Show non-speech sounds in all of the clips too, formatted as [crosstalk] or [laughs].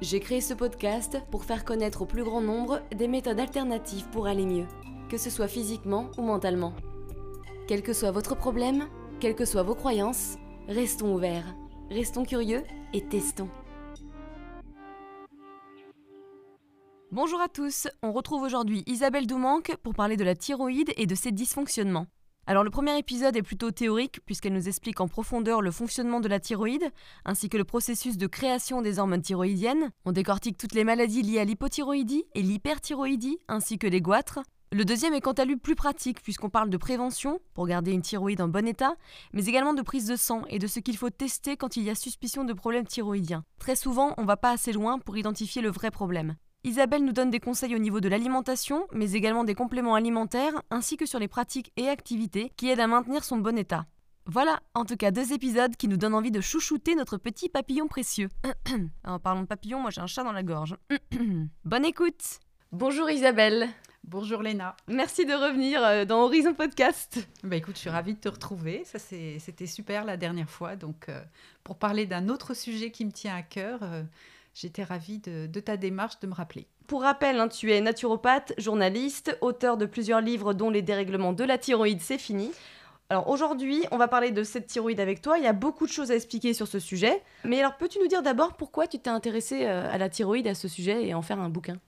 J'ai créé ce podcast pour faire connaître au plus grand nombre des méthodes alternatives pour aller mieux, que ce soit physiquement ou mentalement. Quel que soit votre problème, quelles que soient vos croyances, restons ouverts, restons curieux et testons. Bonjour à tous, on retrouve aujourd'hui Isabelle Doumanque pour parler de la thyroïde et de ses dysfonctionnements. Alors le premier épisode est plutôt théorique puisqu'elle nous explique en profondeur le fonctionnement de la thyroïde ainsi que le processus de création des hormones thyroïdiennes. On décortique toutes les maladies liées à l'hypothyroïdie et l'hyperthyroïdie ainsi que les goitres. Le deuxième est quant à lui plus pratique puisqu'on parle de prévention pour garder une thyroïde en bon état, mais également de prise de sang et de ce qu'il faut tester quand il y a suspicion de problèmes thyroïdiens. Très souvent, on va pas assez loin pour identifier le vrai problème. Isabelle nous donne des conseils au niveau de l'alimentation, mais également des compléments alimentaires, ainsi que sur les pratiques et activités qui aident à maintenir son bon état. Voilà, en tout cas deux épisodes qui nous donnent envie de chouchouter notre petit papillon précieux. [clears throat] en parlant de papillon, moi j'ai un chat dans la gorge. [clears throat] Bonne écoute Bonjour Isabelle Bonjour Léna. Merci de revenir euh, dans Horizon Podcast. Bah écoute, je suis ravie de te retrouver. Ça c'était super la dernière fois. Donc euh, pour parler d'un autre sujet qui me tient à cœur, euh, j'étais ravie de, ta démarche de me rappeler. Pour rappel, hein, tu es naturopathe, journaliste, auteur de plusieurs livres dont Les dérèglements de la thyroïde, c'est fini. Alors aujourd'hui, on va parler de cette thyroïde avec toi. Il y a beaucoup de choses à expliquer sur ce sujet. Mais alors, peux-tu nous dire d'abord pourquoi tu t'es intéressée euh, à la thyroïde, à ce sujet, et en faire un bouquin?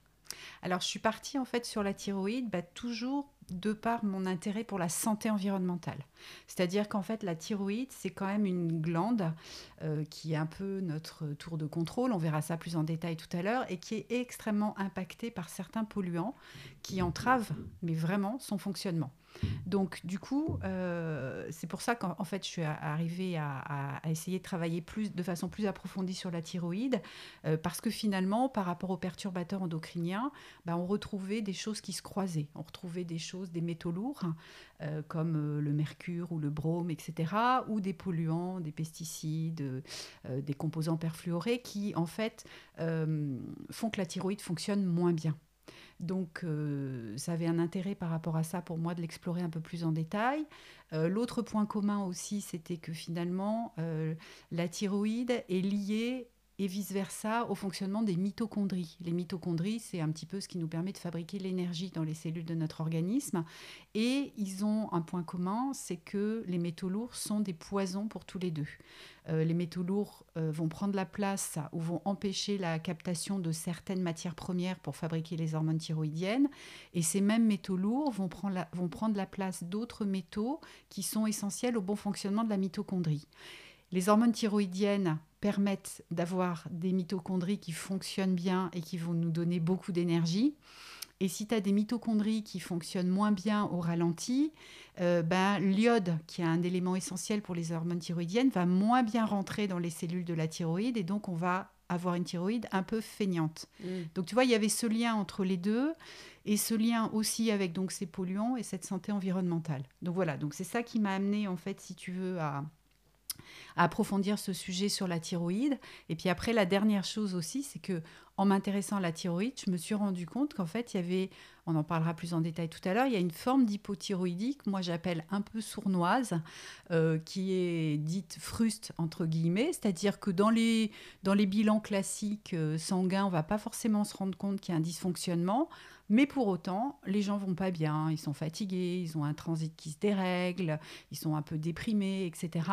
Alors, je suis partie en fait sur la thyroïde, bah, toujours de par mon intérêt pour la santé environnementale. C'est-à-dire qu'en fait, la thyroïde, c'est quand même une glande euh, qui est un peu notre tour de contrôle, on verra ça plus en détail tout à l'heure, et qui est extrêmement impactée par certains polluants qui entravent, mais vraiment, son fonctionnement. Donc, du coup, euh, c'est pour ça qu'en fait, je suis arrivée à, essayer de travailler plus, de façon plus approfondie sur la thyroïde, euh, parce que finalement, par rapport aux perturbateurs endocriniens, bah, on retrouvait des choses qui se croisaient. On retrouvait des choses, des métaux lourds, euh, comme le mercure ou le brome, etc., ou des polluants, des pesticides, des composants perfluorés qui, en fait, font que la thyroïde fonctionne moins bien. Donc, euh, ça avait un intérêt par rapport à ça pour moi de l'explorer un peu plus en détail. Euh, l'autre point commun aussi, c'était que finalement, euh, la thyroïde est liée et vice-versa au fonctionnement des mitochondries. Les mitochondries, c'est un petit peu ce qui nous permet de fabriquer l'énergie dans les cellules de notre organisme. Et ils ont un point commun, c'est que les métaux lourds sont des poisons pour tous les deux. Euh, les métaux lourds euh, vont prendre la place ou vont empêcher la captation de certaines matières premières pour fabriquer les hormones thyroïdiennes. Et ces mêmes métaux lourds vont prendre vont prendre la place d'autres métaux qui sont essentiels au bon fonctionnement de la mitochondrie. Les hormones thyroïdiennes permettent d'avoir des mitochondries qui fonctionnent bien et qui vont nous donner beaucoup d'énergie. Et si tu as des mitochondries qui fonctionnent moins bien au ralenti, euh, ben, l'iode, qui est un élément essentiel pour les hormones thyroïdiennes, va moins bien rentrer dans les cellules de la thyroïde et donc on va avoir une thyroïde un peu feignante. Mm. Donc tu vois, il y avait ce lien entre les deux et ce lien aussi avec donc ces polluants et cette santé environnementale. Donc voilà, donc c'est ça qui m'a amené en fait, si tu veux, à, à approfondir ce sujet sur la thyroïde. Et puis après, la dernière chose aussi, c'est que en m'intéressant à la thyroïde, je me suis rendu compte qu'en fait, il y avait, on en parlera plus en détail tout à l'heure, il y a une forme d'hypothyroïdie que moi j'appelle un peu sournoise, euh, qui est dite fruste entre guillemets, c'est-à-dire que dans les, dans les bilans classiques euh, sanguins, on va pas forcément se rendre compte qu'il y a un dysfonctionnement. Mais pour autant, les gens vont pas bien, ils sont fatigués, ils ont un transit qui se dérègle, ils sont un peu déprimés, etc.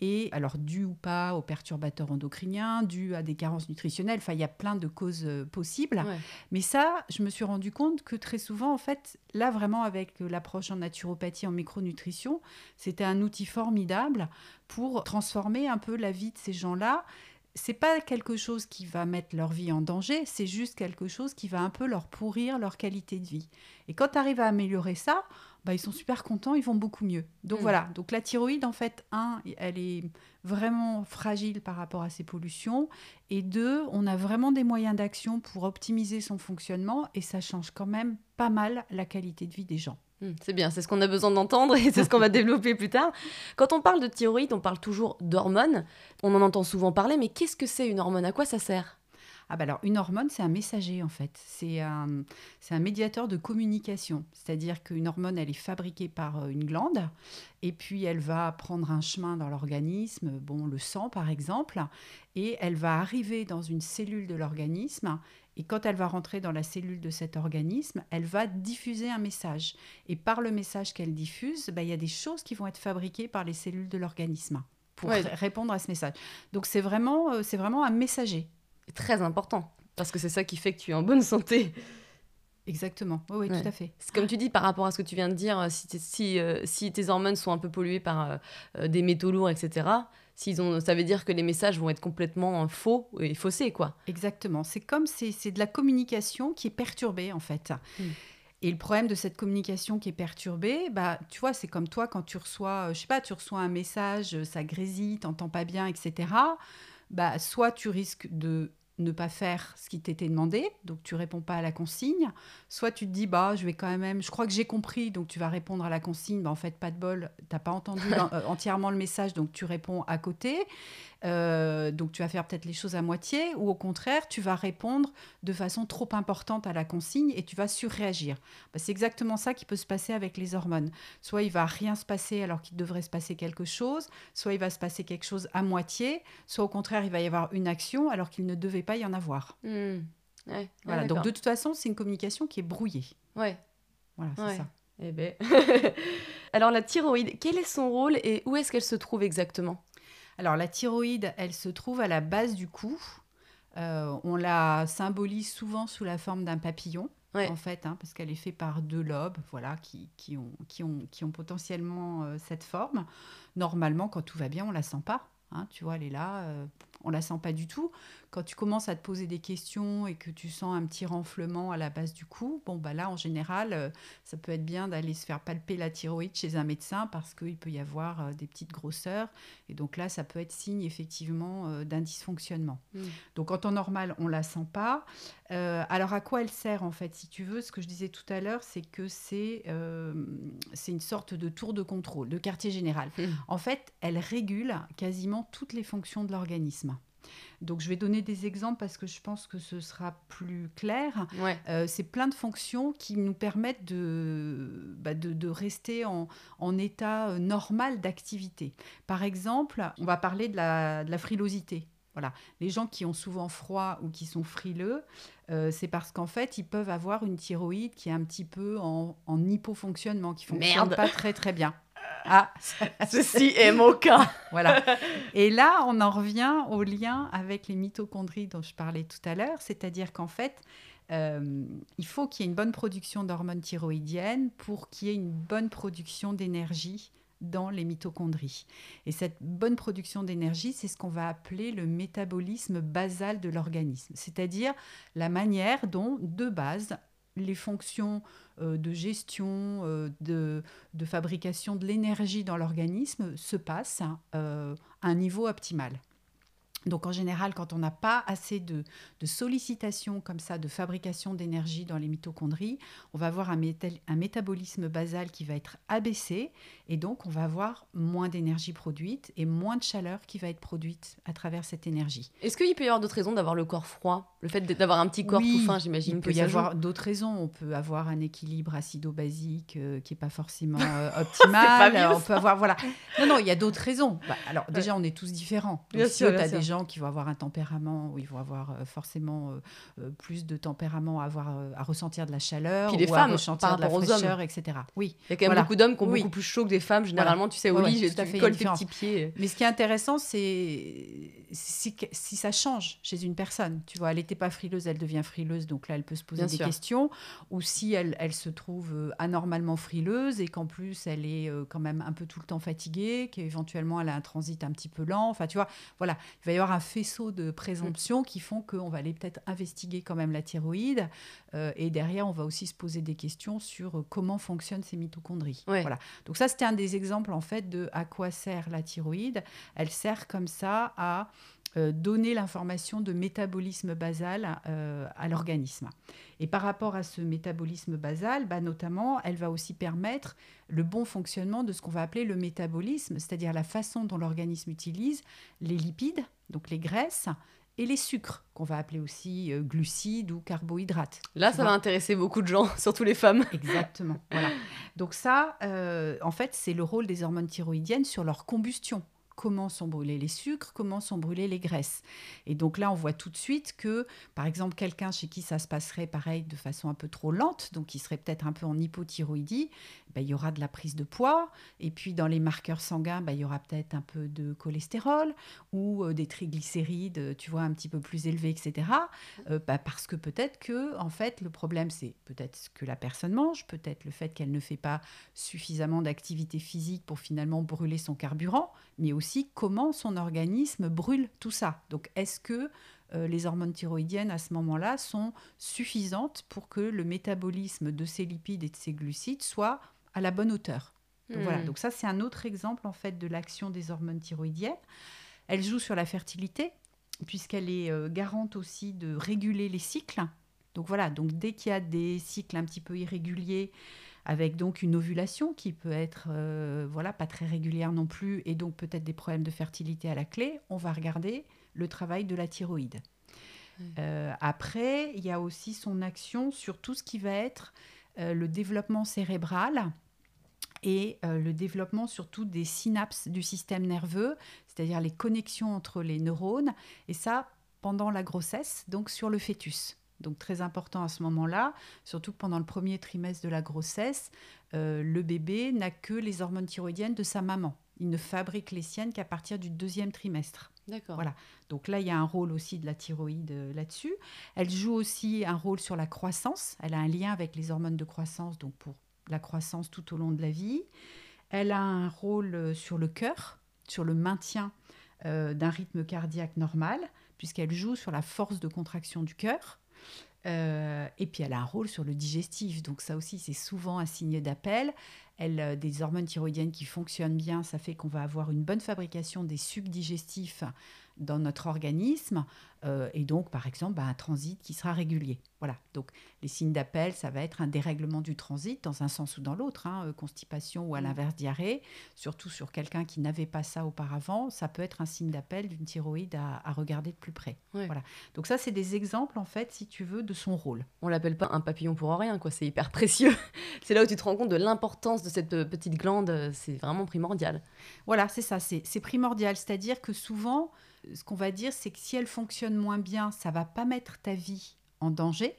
Et alors, dû ou pas aux perturbateurs endocriniens, dû à des carences nutritionnelles, enfin, il y a plein de causes euh, possibles. Mais ça, je me suis rendu compte que très souvent, en fait, là, vraiment, avec l'approche en naturopathie, en micronutrition, c'était un outil formidable pour transformer un peu la vie de ces gens-là c'est pas quelque chose qui va mettre leur vie en danger, c'est juste quelque chose qui va un peu leur pourrir leur qualité de vie. Et quand tu arrives à améliorer ça, bah, ils sont super contents, ils vont beaucoup mieux. Donc Mm. voilà, donc la thyroïde, en fait, un, elle est vraiment fragile par rapport à ces pollutions, et deux, on a vraiment des moyens d'action pour optimiser son fonctionnement, et ça change quand même pas mal la qualité de vie des gens. Hmm, C'est bien, c'est ce qu'on a besoin d'entendre et c'est ce qu'on va [laughs] développer plus tard. Quand on parle de thyroïde, on parle toujours d'hormones. On en entend souvent parler, mais qu'est-ce que c'est une hormone? À quoi ça sert? Ah bah alors une hormone, c'est un messager en fait. C'est un, c'est un médiateur de communication. C'est-à-dire qu'une hormone, elle est fabriquée par euh, une glande et puis elle va prendre un chemin dans l'organisme, bon le sang par exemple, et elle va arriver dans une cellule de l'organisme. Et quand elle va rentrer dans la cellule de cet organisme, elle va diffuser un message. Et par le message qu'elle diffuse, bah, il y a des choses qui vont être fabriquées par les cellules de l'organisme pour Ouais. répondre à ce message. Donc c'est vraiment, euh, c'est vraiment un messager. Très important parce que c'est ça qui fait que tu es en bonne santé. Exactement, oui, oui Ouais. tout à fait. Comme tu dis par rapport à ce que tu viens de dire, euh, si, t'es- si, euh, si tes hormones sont un peu polluées par euh, des métaux lourds, etc., s'ils ont, ça veut dire que les messages vont être complètement faux et faussés, quoi. Exactement. C'est comme c'est c'est de la communication qui est perturbée en fait. Mm. Et le problème de cette communication qui est perturbée, bah, tu vois, c'est comme toi quand tu reçois, euh, je sais pas, tu reçois un message, euh, ça grésille, t'entends pas bien, etc. Bah, soit tu risques de ne pas faire ce qui t'était demandé, donc tu réponds pas à la consigne, soit tu te dis bah je vais quand même, je crois que j'ai compris, donc tu vas répondre à la consigne, bah en fait pas de bol, t'as pas entendu [laughs] euh, entièrement le message, donc tu réponds à côté, Euh, donc tu vas faire peut-être les choses à moitié, ou au contraire tu vas répondre de façon trop importante à la consigne et tu vas surréagir. Bah, c'est exactement ça qui peut se passer avec les hormones. Soit il va rien se passer alors qu'il devrait se passer quelque chose, soit il va se passer quelque chose à moitié, soit au contraire il va y avoir une action alors qu'il ne devait pas y en avoir. Hmm. Ouais, Voilà, donc de toute façon, c'est une communication qui est brouillée. Ouais. Voilà, c'est Ouais. ça. Eh ben. [laughs] Alors la thyroïde, quel est son rôle et où est-ce qu'elle se trouve exactement? Alors la thyroïde, elle se trouve à la base du cou. Euh, on la symbolise souvent sous la forme d'un papillon, Ouais. en fait, hein, parce qu'elle est faite par deux lobes, voilà, qui, qui ont, qui, ont, qui ont potentiellement euh, cette forme. Normalement, quand tout va bien, on la sent pas. hein, tu vois, elle est là, euh, on la sent pas du tout. Quand tu commences à te poser des questions et que tu sens un petit renflement à la base du cou, bon bah là, en général, euh, ça peut être bien d'aller se faire palper la thyroïde chez un médecin parce qu'il peut y avoir euh, des petites grosseurs. Et donc là, ça peut être signe effectivement euh, d'un dysfonctionnement. Hmm. Donc en temps normal, on la sent pas. Euh, alors à quoi elle sert en fait Si tu veux, ce que je disais tout à l'heure, c'est que c'est euh, une sorte de tour de contrôle, de quartier général. Hmm. En fait, elle régule quasiment toutes les fonctions de l'organisme. Donc je vais donner des exemples parce que je pense que ce sera plus clair. Ouais. Euh, c'est plein de fonctions qui nous permettent de, bah, de, de rester en, en état euh, normal d'activité. Par exemple, on va parler de la, de la frilosité. Voilà. Les gens qui ont souvent froid ou qui sont frileux, euh, c'est parce qu'en fait, ils peuvent avoir une thyroïde qui est un petit peu en, en hypofonctionnement, qui fonctionne Merde. pas très très bien. Ah, Ceci est mon cas. voilà. Et là, on en revient au lien avec les mitochondries dont je parlais tout à l'heure, c'est-à-dire qu'en fait, euh, il faut qu'il y ait une bonne production d'hormones thyroïdiennes pour qu'il y ait une bonne production d'énergie dans les mitochondries. Et cette bonne production d'énergie, c'est ce qu'on va appeler le métabolisme basal de l'organisme, c'est-à-dire la manière dont, de base, les fonctions euh, de gestion, euh, de, fabrication de l'énergie dans l'organisme se passent euh, à un niveau optimal. Donc en général, quand on n'a pas assez de, de sollicitation comme ça, de fabrication d'énergie dans les mitochondries, on va avoir un, métal- un métabolisme basal qui va être abaissé et donc on va avoir moins d'énergie produite et moins de chaleur qui va être produite à travers cette énergie. Est-ce qu'il peut y avoir d'autres raisons d'avoir le corps froid? Le fait d'avoir un petit corps Oui, tout fin, j'imagine Il peut y avoir d'autres raisons. On peut avoir un équilibre acido-basique euh, qui n'est pas forcément [laughs] euh, optimal. pas mieux, on peut avoir voilà. Non non, il y a d'autres raisons. Bah, alors déjà, on est tous différents. Donc, Bien si sûr, tu bien as sûr. des gens qui vont avoir un tempérament où ils vont avoir euh, forcément euh, euh, plus de tempérament à avoir à ressentir de la chaleur Puis les ou femmes, à ressentir de la fraîcheur, etc. Oui. Il y a quand même Voilà. beaucoup d'hommes qui ont Oui. beaucoup plus chaud que des femmes. Généralement, tu sais, au Ouais, lit, tu colles tes petits pieds. Mais ce qui est intéressant, c'est si, si, ça change chez une personne, tu vois, elle n'était pas frileuse, elle devient frileuse, donc là, elle peut se poser des questions. Ou si elle, elle se trouve euh, anormalement frileuse et qu'en plus, elle est euh, quand même un peu tout le temps fatiguée, qu'éventuellement, elle a un transit un petit peu lent. Enfin, tu vois, voilà, il va y avoir un faisceau de présomptions qui font qu'on va aller peut-être investiguer quand même la thyroïde. Euh, et derrière, on va aussi se poser des questions sur comment fonctionnent ces mitochondries. Voilà. Donc ça, c'était un des exemples, en fait, de à quoi sert la thyroïde. Elle sert comme ça à euh, donner l'information de métabolisme basal euh, à l'organisme. Et par rapport à ce métabolisme basal, bah, notamment, elle va aussi permettre le bon fonctionnement de ce qu'on va appeler le métabolisme, c'est-à-dire la façon dont l'organisme utilise les lipides, donc les graisses, et les sucres, qu'on va appeler aussi euh, glucides ou carbohydrates. Là, ça va intéresser beaucoup de gens, [laughs] surtout les femmes. Exactement. voilà. Donc ça, en fait, c'est le rôle des hormones thyroïdiennes sur leur combustion comment sont brûlés les sucres, comment sont brûlées les graisses. Et donc là, on voit tout de suite que, par exemple, quelqu'un chez qui ça se passerait pareil de façon un peu trop lente, donc qui serait peut-être un peu en hypothyroïdie, ben, il y aura de la prise de poids. Et puis dans les marqueurs sanguins, ben, il y aura peut-être un peu de cholestérol ou euh, des triglycérides, tu vois, un petit peu plus élevés, etc. Euh, ben, parce que peut-être que, en fait, le problème, c'est peut-être ce que la personne mange, peut-être le fait qu'elle ne fait pas suffisamment d'activité physique pour finalement brûler son carburant, mais aussi comment son organisme brûle tout ça. Donc est-ce que euh, les hormones thyroïdiennes à ce moment-là sont suffisantes pour que le métabolisme de ces lipides et de ces glucides soit à la bonne hauteur? Donc, voilà. Hmm. Donc ça c'est un autre exemple en fait de l'action des hormones thyroïdiennes. Elle joue sur la fertilité puisqu'elle est euh, garante aussi de réguler les cycles. Donc voilà, donc dès qu'il y a des cycles un petit peu irréguliers, avec donc une ovulation qui peut être euh, voilà pas très régulière non plus et donc peut-être des problèmes de fertilité à la clé, on va regarder le travail de la thyroïde. Euh, après, il y a aussi son action sur tout ce qui va être euh, le développement cérébral et le développement surtout des synapses du système nerveux, c'est-à-dire les connexions entre les neurones, et ça pendant la grossesse, donc sur le fœtus. Donc très important à ce moment-là, surtout que pendant le premier trimestre de la grossesse, euh, le bébé n'a que les hormones thyroïdiennes de sa maman. Il ne fabrique les siennes qu'à partir du deuxième trimestre. D'accord. Voilà. Donc là, il y a un rôle aussi de la thyroïde euh, là-dessus. Elle joue aussi un rôle sur la croissance. Elle a un lien avec les hormones de croissance, donc pour la croissance tout au long de la vie. Elle a un rôle euh, sur le cœur, sur le maintien d'un rythme cardiaque normal, puisqu'elle joue sur la force de contraction du cœur. Euh, et puis elle a un rôle sur le digestif, donc ça aussi c'est souvent un signe d'appel. Elle, euh, des hormones thyroïdiennes qui fonctionnent bien, ça fait qu'on va avoir une bonne fabrication des sucs digestifs dans notre organisme euh, et donc par exemple bah, un transit qui sera régulier. Voilà, donc les signes d'appel, ça va être un dérèglement du transit dans un sens ou dans l'autre, hein, euh, constipation ou à mm. l'inverse diarrhée, surtout sur quelqu'un qui n'avait pas ça auparavant, ça peut être un signe d'appel d'une thyroïde à, regarder de plus près. Voilà, donc ça c'est des exemples en fait, si tu veux, de son rôle. On l'appelle pas un papillon pour rien, quoi, c'est hyper précieux. [laughs] c'est là où tu te rends compte de l'importance de cette euh, petite glande, c'est vraiment primordial. Voilà, c'est ça, c'est primordial, c'est-à-dire que souvent ce qu'on va dire, c'est que si elle fonctionne moins bien, ça va pas mettre ta vie en danger,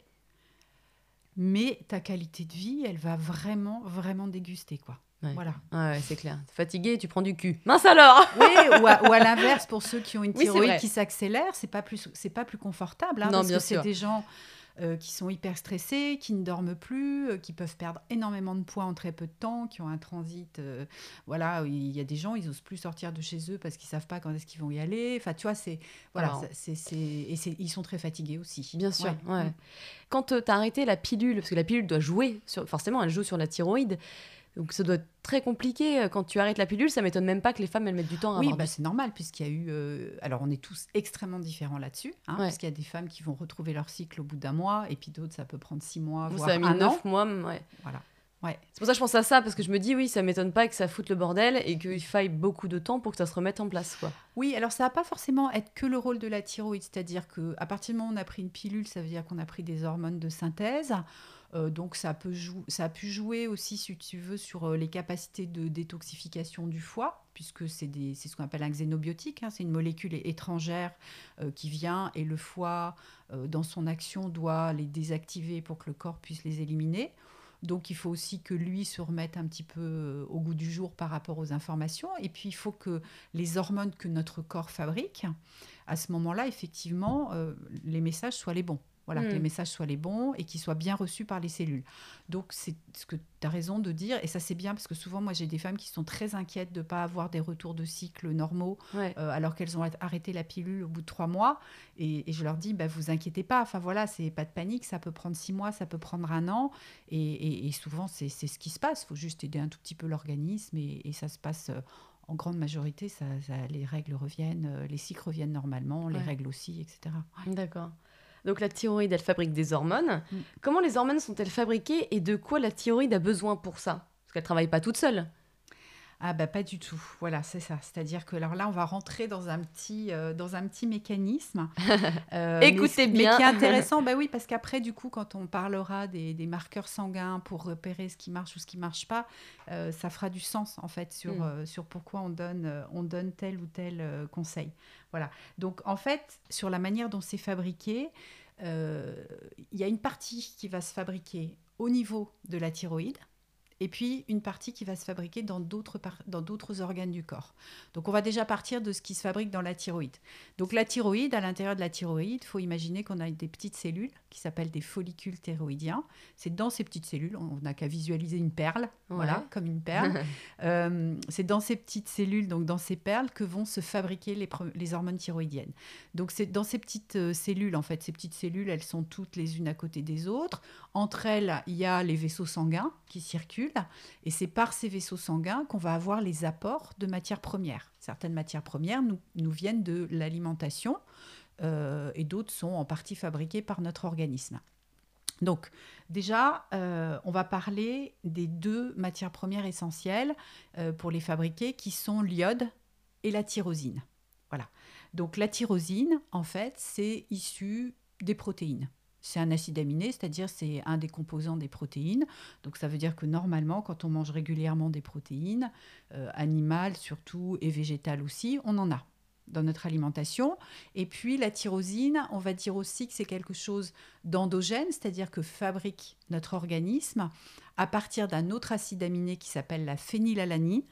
mais ta qualité de vie, elle va vraiment, vraiment déguster, quoi. Voilà. Ouais, c'est clair. Fatigué, tu prends du cul. Mince alors [laughs] Oui, ou à, l'inverse, pour ceux qui ont une thyroïde qui s'accélère, c'est pas plus, c'est pas plus confortable. Hein, non, parce bien que c'est des gens euh, qui sont hyper stressés, qui ne dorment plus, euh, qui peuvent perdre énormément de poids en très peu de temps, qui ont un transit. Euh, voilà, il y a des gens, ils osent plus sortir de chez eux parce qu'ils savent pas quand est-ce qu'ils vont y aller. Enfin, tu vois, c'est voilà, c'est et ils sont très fatigués aussi. Bien sûr. Ouais. Mm. Quand tu as arrêté la pilule, parce que la pilule doit jouer, sur, forcément, elle joue sur la thyroïde. Donc ça doit être très compliqué. Euh, quand tu arrêtes la pilule, ça m'étonne même pas que les femmes elles mettent du temps à Oui, bah, c'est normal puisqu'il y a eu... Euh, alors on est tous extrêmement différents là-dessus. Hein, Parce qu'il y a des femmes qui vont retrouver leur cycle au bout d'un mois et puis d'autres ça peut prendre six mois, voire ça a mis un neuf mois. Ouais. Voilà. Ouais. C'est pour ça que je pense à ça, parce que je me dis, oui, ça m'étonne pas que ça foute le bordel et qu'il faille beaucoup de temps pour que ça se remette en place. Quoi. Oui, alors ça va pas forcément être que le rôle de la thyroïde, c'est-à-dire qu'à partir du moment où on a pris une pilule, ça veut dire qu'on a pris des hormones de synthèse. Euh, donc ça, peut ça a pu jouer aussi, si tu veux, sur euh, les capacités de détoxification du foie, puisque c'est ce qu'on appelle un xénobiotique, hein. c'est une molécule étrangère euh, qui vient et le foie, dans son action, doit les désactiver pour que le corps puisse les éliminer. Donc il faut aussi que lui se remette un petit peu au goût du jour par rapport aux informations. Et puis il faut que les hormones que notre corps fabrique, à ce moment-là, effectivement, les messages soient les bons. Voilà, que les Mm. messages soient les bons et qu'ils soient bien reçus par les cellules. Donc, c'est ce que tu as raison de dire. Et ça, c'est bien parce que souvent, moi, j'ai des femmes qui sont très inquiètes de ne pas avoir des retours de cycle normaux Ouais. euh, alors qu'elles ont arrêté la pilule au bout de trois mois. Et, et je leur dis, bah, vous inquiétez pas. Enfin, voilà, c'est pas de panique. Ça peut prendre six mois, ça peut prendre un an. Et, et- et souvent, c'est ce qui se passe. Il faut juste aider un tout petit peu l'organisme et, ça se passe. euh, en grande majorité, ça, ça- les règles reviennent, euh, les cycles reviennent normalement, les Ouais. règles aussi, etc. D'accord. Donc la thyroïde, elle fabrique des hormones. Mm. Comment les hormones sont-elles fabriquées et de quoi la thyroïde a besoin pour ça? Parce qu'elle travaille pas toute seule. Ah bah pas du tout. Voilà, c'est ça. C'est-à-dire que alors là, on va rentrer dans un petit, euh, dans un petit mécanisme. [laughs] Euh, mais- Écoutez mais, bien. qui est [laughs] intéressant, bah oui, parce qu'après, du coup, quand on parlera des, des marqueurs sanguins pour repérer ce qui marche ou ce qui marche pas, euh, ça fera du sens en fait sur, Mm. sur pourquoi on donne, on donne tel ou tel conseil. Voilà. Donc en fait, sur la manière dont c'est fabriqué, il y a une partie qui va se fabriquer au niveau de la thyroïde et puis une partie qui va se fabriquer dans d'autres par- dans d'autres organes du corps. Donc on va déjà partir de ce qui se fabrique dans la thyroïde. Donc la thyroïde, à l'intérieur de la thyroïde, il faut imaginer qu'on a des petites cellules qui s'appellent des follicules thyroïdiens. C'est dans ces petites cellules, on n'a qu'à visualiser une perle, voilà, comme une perle. [laughs] Euh, c'est dans ces petites cellules, donc dans ces perles, que vont se fabriquer les hormones thyroïdiennes. Donc c'est dans ces petites euh, cellules, en fait, ces petites cellules, elles sont toutes les unes à côté des autres. Entre elles, il y a les vaisseaux sanguins qui circulent, et c'est par ces vaisseaux sanguins qu'on va avoir les apports de matières premières. Certaines matières premières nous, viennent de l'alimentation, euh, et d'autres sont en partie fabriquées par notre organisme. Donc, déjà, euh, on va parler des deux matières premières essentielles euh, pour les fabriquer, qui sont l'iode et la tyrosine. Voilà. Donc, la tyrosine, en fait, c'est issu des protéines. C'est un acide aminé, c'est-à-dire c'est un des composants des protéines. Donc, ça veut dire que normalement, quand on mange régulièrement des protéines, euh, animales surtout et végétales aussi, on en a dans notre alimentation. Et puis la tyrosine, on va dire aussi que c'est quelque chose d'endogène, c'est-à-dire que fabrique notre organisme à partir d'un autre acide aminé qui s'appelle la phénylalanine.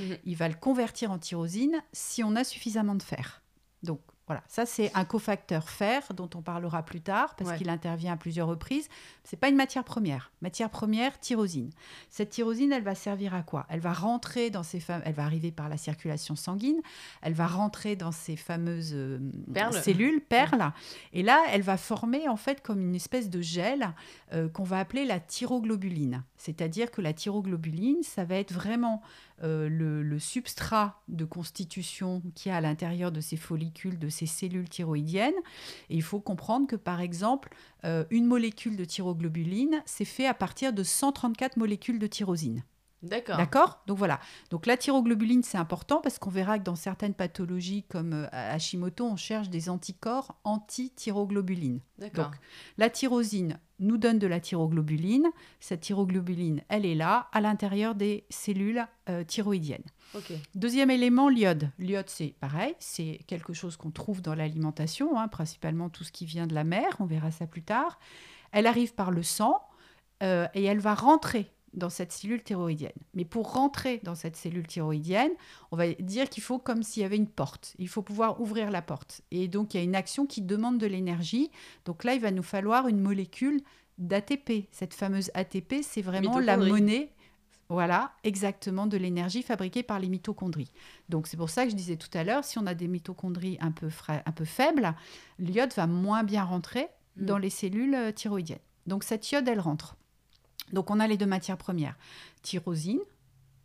Mhm. Il va le convertir en tyrosine si on a suffisamment de fer. Donc voilà, ça c'est un cofacteur fer dont on parlera plus tard parce Ouais. qu'il intervient à plusieurs reprises. C'est pas une matière première. Matière première, tyrosine. Cette tyrosine, elle va servir à quoi? Elle va rentrer dans ces fameux, elle va arriver par la circulation sanguine, elle va rentrer dans ces fameuses euh, Perles. cellules, perles, et là, elle va former en fait comme une espèce de gel euh, qu'on va appeler la thyroglobuline. C'est-à-dire que la thyroglobuline, ça va être vraiment euh, le, substrat de constitution qu'il y a à l'intérieur de ces follicules, de ces cellules thyroïdiennes. Et il faut comprendre que, par exemple, euh, une molécule de thyroglobuline, c'est fait à partir de 134 molécules de tyrosine. D'accord. D'accord? Donc voilà. Donc la thyroglobuline, c'est important parce qu'on verra que dans certaines pathologies comme euh, Hashimoto, on cherche des anticorps anti-thyroglobuline. D'accord. Donc, la tyrosine nous donne de la thyroglobuline. Cette thyroglobuline, elle est là, à l'intérieur des cellules euh, thyroïdiennes. Deuxième élément, l'iode. L'iode, c'est pareil, c'est quelque chose qu'on trouve dans l'alimentation, hein, principalement tout ce qui vient de la mer, on verra ça plus tard. Elle arrive par le sang euh, et elle va rentrer dans cette cellule thyroïdienne. Mais pour rentrer dans cette cellule thyroïdienne, on va dire qu'il faut comme s'il y avait une porte. Il faut pouvoir ouvrir la porte. Et donc, il y a une action qui demande de l'énergie. Donc là, il va nous falloir une molécule d'ATP. Cette fameuse ATP, c'est vraiment la monnaie voilà, exactement, de l'énergie fabriquée par les mitochondries. Donc c'est pour ça que je disais tout à l'heure, si on a des mitochondries un peu, fra- un peu faibles, l'iode va moins bien rentrer Mm. dans les cellules euh, thyroïdiennes. Donc cette iode, elle rentre. Donc on a les deux matières premières, tyrosine,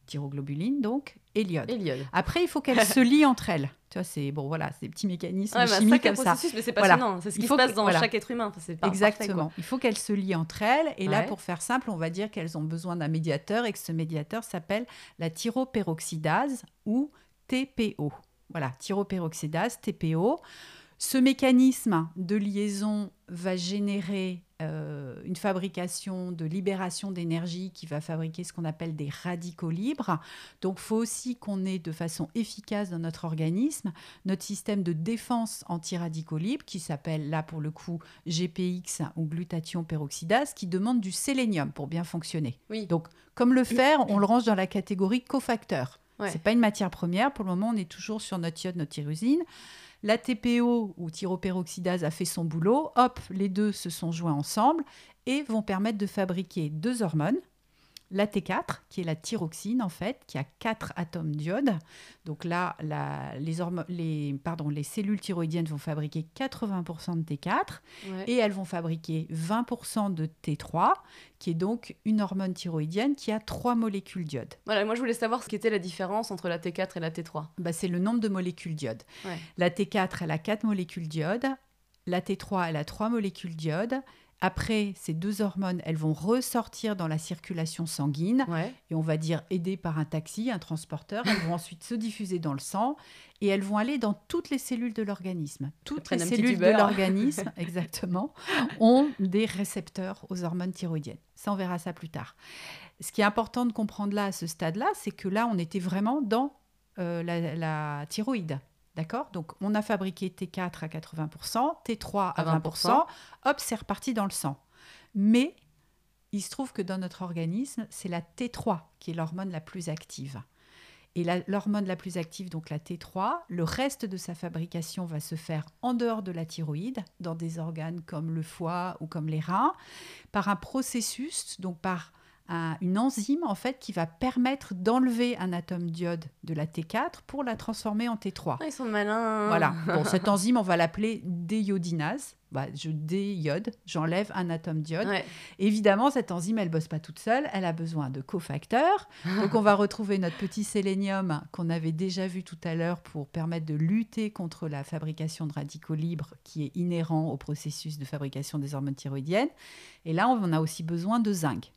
thyroglobuline donc, et l'iode. Après, il faut qu'elles se lient entre elles. Tu vois, c'est bon, voilà, c'est des petits mécanismes Ouais, bah, chimiques comme ça. processus, mais c'est Voilà. C'est ce qui se passe que- dans voilà. chaque être humain. Enfin, c'est pas Exactement. Il faut qu'elles se lient entre elles. Et là, pour faire simple, on va dire qu'elles ont besoin d'un médiateur et que ce médiateur s'appelle la thyroperoxydase ou TPO. Voilà, thyroperoxydase, TPO. Ce mécanisme de liaison va générer euh, une fabrication de libération d'énergie qui va fabriquer ce qu'on appelle des radicaux libres. Donc, il faut aussi qu'on ait de façon efficace dans notre organisme notre système de défense anti-radicaux libres qui s'appelle là pour le coup GPX ou glutathion peroxydase qui demande du sélénium pour bien fonctionner. Oui. Donc, comme le fer, on le range dans la catégorie cofacteur. Ouais. C'est pas une matière première. Pour le moment, on est toujours sur notre iode, notre tyrosine. La TPO ou thyroperoxydase a fait son boulot. Hop, les deux se sont joints ensemble et vont permettre de fabriquer deux hormones. La T4, qui est la thyroxine en fait, qui a quatre atomes d'iode. Donc là, la- les, hormo- les, pardon, les cellules thyroïdiennes vont fabriquer 80% de T4 Ouais. et elles vont fabriquer 20% de T3, qui est donc une hormone thyroïdienne qui a trois molécules d'iode. Voilà, moi je voulais savoir ce qu'était la différence entre la T4 et la T3. Bah, c'est le nombre de molécules d'iode. Ouais. La T4, elle a 4 molécules d'iode. La T3, elle a 3 molécules d'iode. Après, ces deux hormones, elles vont ressortir dans la circulation sanguine Ouais. et on va dire aidées par un taxi, un transporteur. Elles vont [laughs] ensuite se diffuser dans le sang et elles vont aller dans toutes les cellules de l'organisme. Toutes les cellules de l'organisme, [laughs] exactement, ont des récepteurs aux hormones thyroïdiennes. Ça, on verra ça plus tard. Ce qui est important de comprendre là, à ce stade-là, c'est que là, on était vraiment dans euh, la, la thyroïde. D'accord? Donc, on a fabriqué T4 à 80%, T3 à À 20%. Hop, c'est reparti dans le sang. Mais il se trouve que dans notre organisme, c'est la T3 qui est l'hormone la plus active. Et la- l'hormone la plus active, donc la T3, le reste de sa fabrication va se faire en dehors de la thyroïde, dans des organes comme le foie ou comme les reins, par un processus, donc par un- une enzyme en fait qui va permettre d'enlever un atome d'iode de la T4 pour la transformer en T3. Ah, ils sont malins. Voilà. [laughs] Bon, cette enzyme, on va l'appeler déiodinase. Bah, je déiode, j'enlève un atome d'iode. Ouais. Évidemment, cette enzyme, elle bosse pas toute seule, elle a besoin de cofacteurs. Donc, on va retrouver notre petit sélénium qu'on avait déjà vu tout à l'heure pour permettre de lutter contre la fabrication de radicaux libres qui est inhérent au processus de fabrication des hormones thyroïdiennes. Et là, on a aussi besoin de zinc.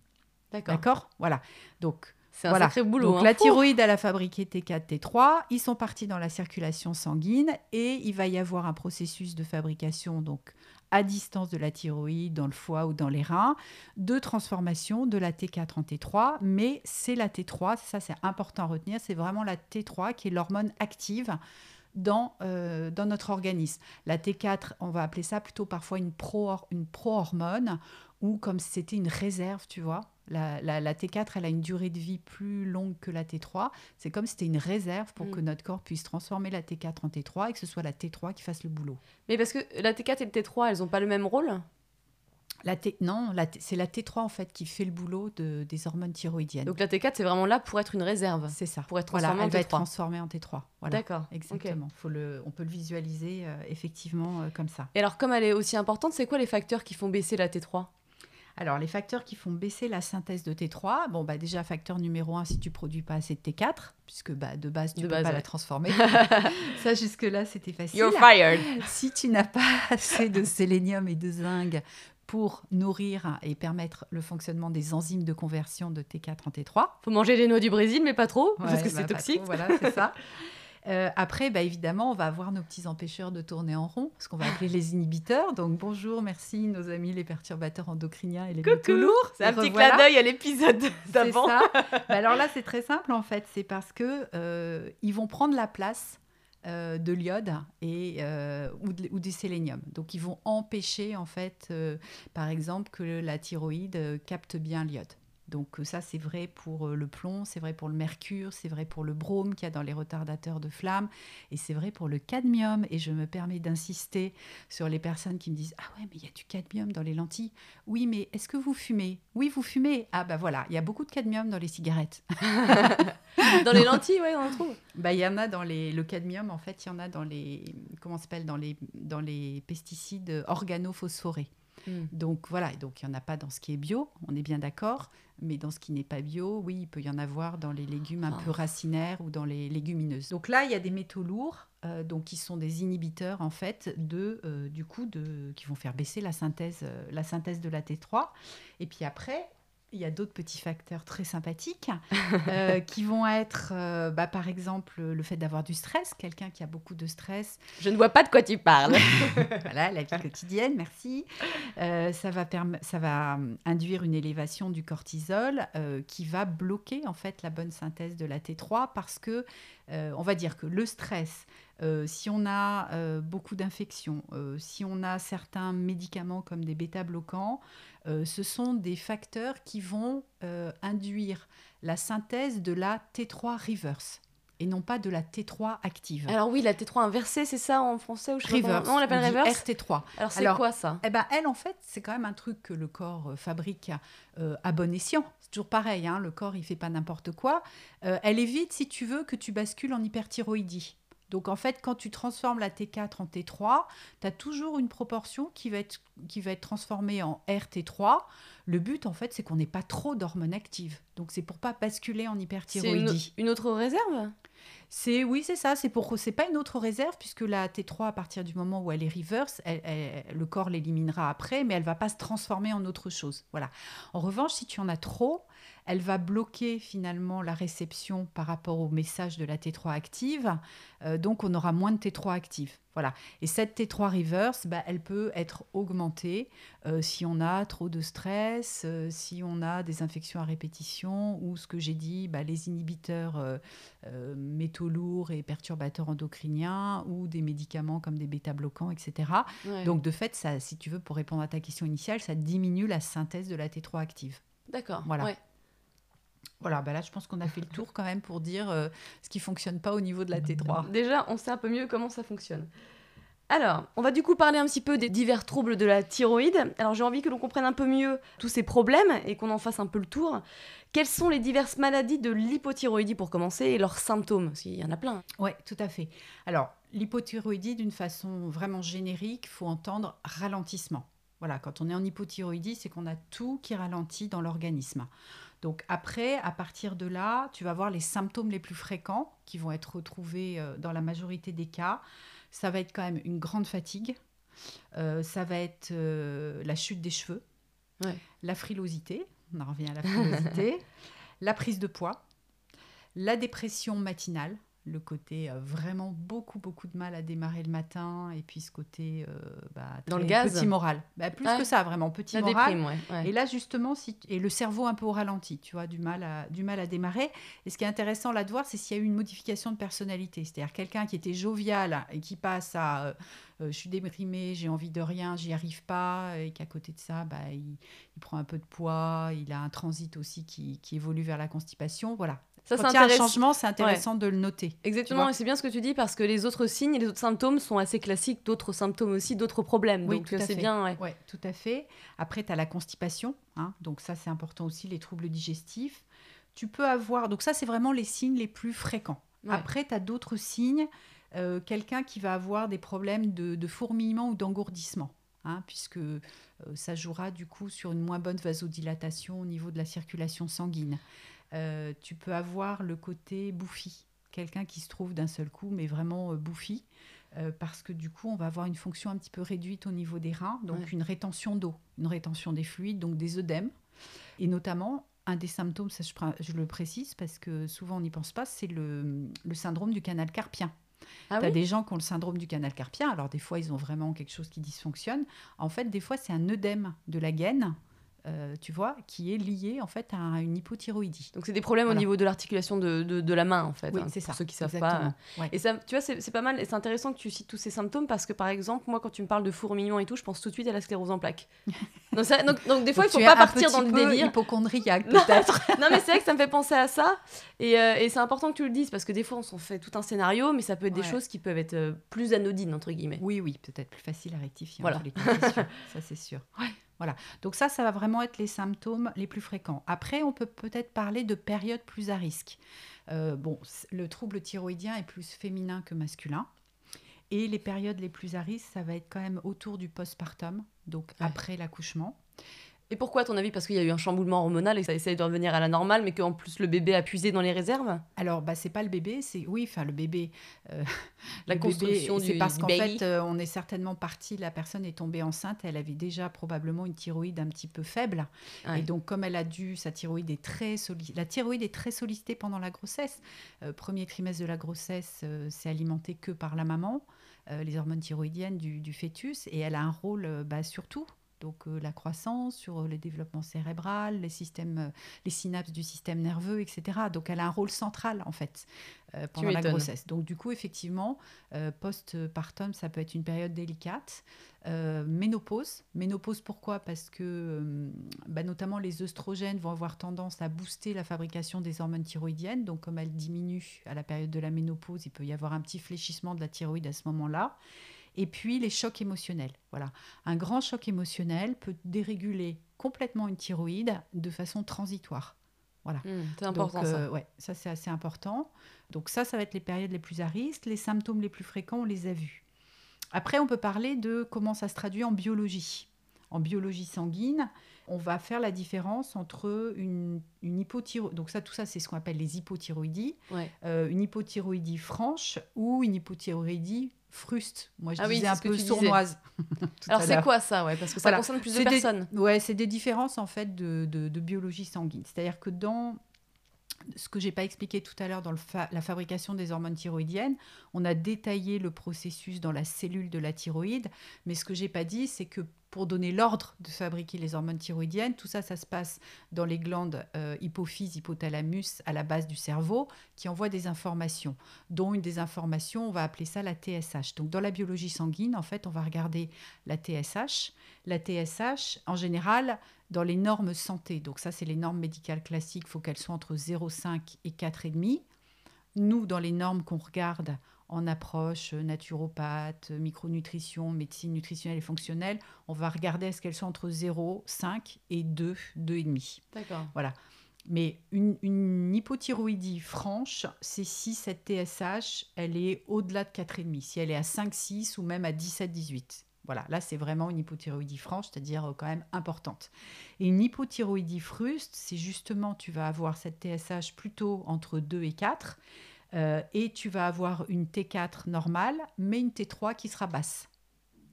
D'accord. Voilà. Donc, C'est un Voilà. sacré boulot. donc hein. la thyroïde, elle a fabriqué T4, T3. Ils sont partis dans la circulation sanguine et il va y avoir un processus de fabrication donc à distance de la thyroïde, dans le foie ou dans les reins, de transformation de la T4 en T3. Mais c'est la T3, ça c'est important à retenir, c'est vraiment la T3 qui est l'hormone active dans, euh, dans notre organisme. La T4, on va appeler ça plutôt parfois une pro une pro-hormone ou comme si c'était une réserve, tu vois. La, la- la T4, elle a une durée de vie plus longue que la T3. C'est comme si c'était une réserve pour Mm. que notre corps puisse transformer la T4 en T3 et que ce soit la T3 qui fasse le boulot. Mais parce que la T4 et le T3, elles ont pas le même rôle? La T, non, la T- c'est la T3 en fait qui fait le boulot de, des hormones thyroïdiennes. Donc la T4, c'est vraiment là pour être une réserve. c'est ça. pour être Voilà, transformée en elle va être T3. transformée en T3. Voilà. D'accord. Exactement. Faut le, on peut le visualiser euh, effectivement euh, comme ça. Et alors, comme elle est aussi importante, c'est quoi les facteurs qui font baisser la T3 Alors, les facteurs qui font baisser la synthèse de T3, bon, bah, déjà, facteur numéro un, si tu produis pas assez de T4, puisque bah, de base, tu De peux base, pas ouais. la transformer. [laughs] ça, jusque-là, c'était facile. You're fired Si tu n'as pas assez de sélénium et de zinc pour nourrir et permettre le fonctionnement des enzymes de conversion de T4 en T3, Faut manger les noix du Brésil, mais pas trop, parce que bah, c'est pas toxique. trop, voilà, c'est ça. [laughs] Euh, après, bah, évidemment, on va avoir nos petits empêcheurs de tourner en rond, ce qu'on va appeler les inhibiteurs. Donc, bonjour, merci, nos amis les perturbateurs endocriniens et les métaux Coucou lourds. C'est un petit clin d'œil à l'épisode d'avant. Bah, alors là, c'est très simple en fait. C'est parce que euh, ils vont prendre la place euh, de l'iode et euh, ou, de- ou du sélénium. Donc, ils vont empêcher en fait, euh, par exemple, que la thyroïde capte bien l'iode. Donc euh, ça, c'est vrai pour euh, le plomb, c'est vrai pour le mercure, c'est vrai pour le brome qu'il y a dans les retardateurs de flamme, et c'est vrai pour le cadmium. Et je me permets d'insister sur les personnes qui me disent Ah ouais, mais il y a du cadmium dans les lentilles. Oui, mais est-ce que vous fumez? Oui, vous fumez. Ah bah voilà, il y a beaucoup de cadmium dans les cigarettes. [laughs] Dans les lentilles, ouais, on en trouve. Bah il y en a dans les le cadmium en fait, il y en a dans les comment s'appelle? Dans les dans les pesticides organophosphorés. Hmm. Donc voilà, donc il n'y en a pas dans ce qui est bio, on est bien d'accord, mais dans ce qui n'est pas bio, oui, il peut y en avoir dans les légumes un Oh. peu racinaires ou dans les légumineuses. Donc là, il y a des métaux lourds, euh, donc qui sont des inhibiteurs en fait de euh, du coup de qui vont faire baisser la synthèse euh, la synthèse de la T3. Et puis après, il y a d'autres petits facteurs très sympathiques euh, [laughs] qui vont être, euh, bah, par exemple, le fait d'avoir du stress. Quelqu'un qui a beaucoup de stress. Je ne vois pas de quoi tu parles. [laughs] voilà, la vie quotidienne, merci. Euh, ça, va ça va induire une élévation du cortisol qui va bloquer en fait la bonne synthèse de la T3 parce que, on va dire que le stress, si on a beaucoup d'infections, si on a certains médicaments comme des bêta-bloquants, euh, ce sont des facteurs qui vont euh, induire la synthèse de la T3 reverse et non pas de la T3 active. Alors oui, la T3 inversée, c'est ça en français ou je reverse. Non, on l'appelle reverse? RT3. Alors c'est quoi ça? Eh ben elle en fait, c'est quand même un truc que le corps euh, fabrique à bon escient. C'est toujours pareil, hein, le corps il fait pas n'importe quoi. elle évite si tu veux que tu bascules en hyperthyroïdie. Donc en fait, quand tu transformes la T4 en T3, tu as toujours une proportion qui va être, qui va être transformée en RT3. Le but, en fait, c'est qu'on n'ait pas trop d'hormones actives. Donc c'est pour pas basculer en hyperthyroïdie. C'est une, autre réserve? C'est oui, c'est ça. C'est pour c'est pas une autre réserve puisque la T3 à partir du moment où elle est reverse, le corps l'éliminera après, mais elle va pas se transformer en autre chose. Voilà. En revanche, si tu en as trop, elle va bloquer finalement la réception par rapport au message de la T3 active. Euh, donc, on aura moins de T3 active. Voilà. Et cette T3 reverse, bah, elle peut être augmentée euh, si on a trop de stress, euh, si on a des infections à répétition ou ce que j'ai dit, bah, les inhibiteurs métaux lourds et perturbateurs endocriniens ou des médicaments comme des bêta-bloquants, etc. Donc, de fait, ça, si tu veux, pour répondre à ta question initiale, ça diminue la synthèse de la T3 active. D'accord. Voilà. Voilà, bah là, je pense qu'on a fait le tour quand même pour dire euh, ce qui fonctionne pas au niveau de la T3. Déjà, on sait un peu mieux comment ça fonctionne. Alors, on va du coup parler un petit peu des divers troubles de la thyroïde. Alors, j'ai envie que l'on comprenne un peu mieux tous ces problèmes et qu'on en fasse un peu le tour. Quelles sont les diverses maladies de l'hypothyroïdie pour commencer et leurs symptômes? Parce qu'il y en a plein. Oui, tout à fait. Alors, l'hypothyroïdie, d'une façon vraiment générique, faut entendre ralentissement. Voilà, quand on est en hypothyroïdie, c'est qu'on a tout qui ralentit dans l'organisme. Donc après, à partir de là, tu vas voir les symptômes les plus fréquents qui vont être retrouvés euh, dans la majorité des cas. Ça va être quand même une grande fatigue, euh, ça va être euh, la chute des cheveux, la frilosité, on en revient à la frilosité, [laughs] la prise de poids, la dépression matinale, le côté euh, vraiment beaucoup beaucoup de mal à démarrer le matin et puis ce côté euh, bah, dans le gaz petit moral. Bah, plus que ça vraiment petit moral. et là justement si et le cerveau un peu au ralenti tu vois du mal à du mal à démarrer. Et ce qui est intéressant là de voir c'est s'il y a eu une modification de personnalité. C'est-à-dire quelqu'un qui était jovial et qui passe à euh, je suis déprimé, j'ai envie de rien, j'y arrive pas, et qu'à côté de ça, bah, il, prend un peu de poids, il a un transit aussi qui, qui évolue vers la constipation. Voilà, ça, c'est un changement, c'est intéressant de le noter. Exactement, et c'est bien ce que tu dis parce que les autres signes et les autres symptômes sont assez classiques, d'autres symptômes aussi, d'autres problèmes. Oui, donc c'est bien. Oui, tout à fait. Après, tu as la constipation, hein, donc ça c'est important aussi, les troubles digestifs. Tu peux avoir, donc ça c'est vraiment les signes les plus fréquents. Après, tu as d'autres signes, euh, quelqu'un qui va avoir des problèmes de, fourmillement ou d'engourdissement. Hein, puisque euh, ça jouera du coup sur une moins bonne vasodilatation au niveau de la circulation sanguine. Euh, tu peux avoir le côté bouffi, quelqu'un qui se trouve d'un seul coup, mais vraiment euh, bouffi, euh, parce que du coup, on va avoir une fonction un petit peu réduite au niveau des reins, donc une rétention d'eau, une rétention des fluides, donc des œdèmes. Et notamment, un des symptômes, ça je, le précise parce que souvent on n'y pense pas, c'est le, syndrome du canal carpien. Ah tu as des gens qui ont le syndrome du canal carpien, alors des fois ils ont vraiment quelque chose qui dysfonctionne. En fait, des fois c'est un œdème de la gaine euh, tu vois, qui est lié en fait à une hypothyroïdie. Donc c'est des problèmes au niveau de l'articulation de, de, la main en fait. Oui, hein, c'est ça. Pour ceux qui savent pas. Et ça, tu vois, c'est pas mal et c'est intéressant que tu cites tous ces symptômes parce que par exemple, moi quand tu me parles de fourmillement et tout, je pense tout de suite à la sclérose en plaques. [laughs] donc, donc, des fois, il faut pas partir dans le délire. Hypochondriaque [laughs] peut-être. non mais c'est vrai que ça me fait penser à ça et, euh, et c'est important que tu le dises parce que des fois on s'en fait tout un scénario, mais ça peut être des choses qui peuvent être euh, plus anodines entre guillemets. Oui, oui, peut-être plus facile à rectifier. Voilà. [laughs] ça c'est sûr. Ouais. Voilà. Donc ça, ça va vraiment être les symptômes les plus fréquents. Après, on peut peut-être parler de périodes plus à risque. Euh, bon, le trouble thyroïdien est plus féminin que masculin. Et les périodes les plus à risque, ça va être quand même autour du postpartum, donc après l'accouchement. Et pourquoi, à ton avis? Parce qu'il y a eu un chamboulement hormonal et ça essaye de revenir à la normale, mais qu'en plus le bébé a puisé dans les réserves? Alors, bah, c'est pas le bébé, c'est oui, enfin le bébé. euh, La [laughs] le construction bébé, du- C'est parce qu'en fait, euh, on est certainement parti. La personne est tombée enceinte. Elle avait déjà probablement une thyroïde un petit peu faible. Ouais. Et donc, comme elle a dû, sa thyroïde est très sollicitée. La thyroïde est très sollicitée pendant la grossesse. Euh, premier trimestre de la grossesse, c'est alimenté que par la maman, les hormones thyroïdiennes du, du fœtus, et elle a un rôle bah, sur tout. Donc euh, la croissance, sur le développement cérébral, les systèmes, euh, les synapses du système nerveux, etc. Donc elle a un rôle central en fait euh, pendant la grossesse. Donc du coup effectivement, euh, post-partum, ça peut être une période délicate. Euh, ménopause. Ménopause, pourquoi? Parce que euh, bah, notamment les œstrogènes vont avoir tendance à booster la fabrication des hormones thyroïdiennes. Donc comme elles diminuent à la période de la ménopause, il peut y avoir un petit fléchissement de la thyroïde à ce moment-là. Et puis les chocs émotionnels. Voilà. Un grand choc émotionnel peut déréguler complètement une thyroïde de façon transitoire. Hmm, c'est important Donc, ça. euh, ouais, ça c'est assez important. Donc ça, ça va être les périodes les plus à risque. Les symptômes les plus fréquents, on les a vus. Après, on peut parler de comment ça se traduit en biologie. En biologie sanguine, on va faire la différence entre une, une hypothyroïdie, donc ça, tout ça, c'est ce qu'on appelle les hypothyroïdies, Ouais. euh, une hypothyroïdie franche ou une hypothyroïdie fruste. Moi, je Ah oui, disais c'est un peu sournoise. [laughs] Alors c'est quoi ça ouais Parce que ça Voilà. concerne plus de des- personnes. Ouais, c'est des différences en fait de, de- de biologie sanguine. C'est-à-dire que dans ce que j'ai pas expliqué tout à l'heure dans le fa- la fabrication des hormones thyroïdiennes, on a détaillé le processus dans la cellule de la thyroïde, mais ce que j'ai pas dit, c'est que pour donner l'ordre de fabriquer les hormones thyroïdiennes, tout ça, ça se passe dans les glandes euh, hypophyse, hypothalamus, à la base du cerveau, qui envoient des informations, dont une des informations, on va appeler ça la TSH. Donc dans la biologie sanguine, en fait, on va regarder la TSH. La TSH, en général, dans les normes santé, donc ça c'est les normes médicales classiques, il faut qu'elles soient entre 0,5 et 4,5. Nous, dans les normes qu'on regarde en approche euh, naturopathe, euh, micronutrition, médecine nutritionnelle et fonctionnelle, on va regarder est-ce qu'elles sont entre 0, 5 et 2, 2,5. D'accord. Mais une, une hypothyroïdie franche, c'est si cette TSH, elle est au-delà de 4,5, si elle est à 5, 6 ou même à 17, 18. Voilà, là c'est vraiment une hypothyroïdie franche, c'est-à-dire euh, quand même importante. Et une hypothyroïdie fruste, c'est justement, tu vas avoir cette TSH plutôt entre 2 et 4, euh, et tu vas avoir une T4 normale, mais une T3 qui sera basse.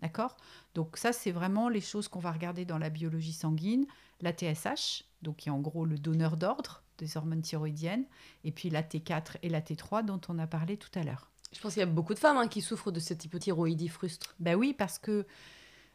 D'accord? Donc ça, c'est vraiment les choses qu'on va regarder dans la biologie sanguine. La TSH, donc qui est en gros le donneur d'ordre des hormones thyroïdiennes, et puis la T4 et la T3 dont on a parlé tout à l'heure. Je pense qu'il y a beaucoup de femmes hein, qui souffrent de cette hypothyroïdie frustre. Ben oui, parce que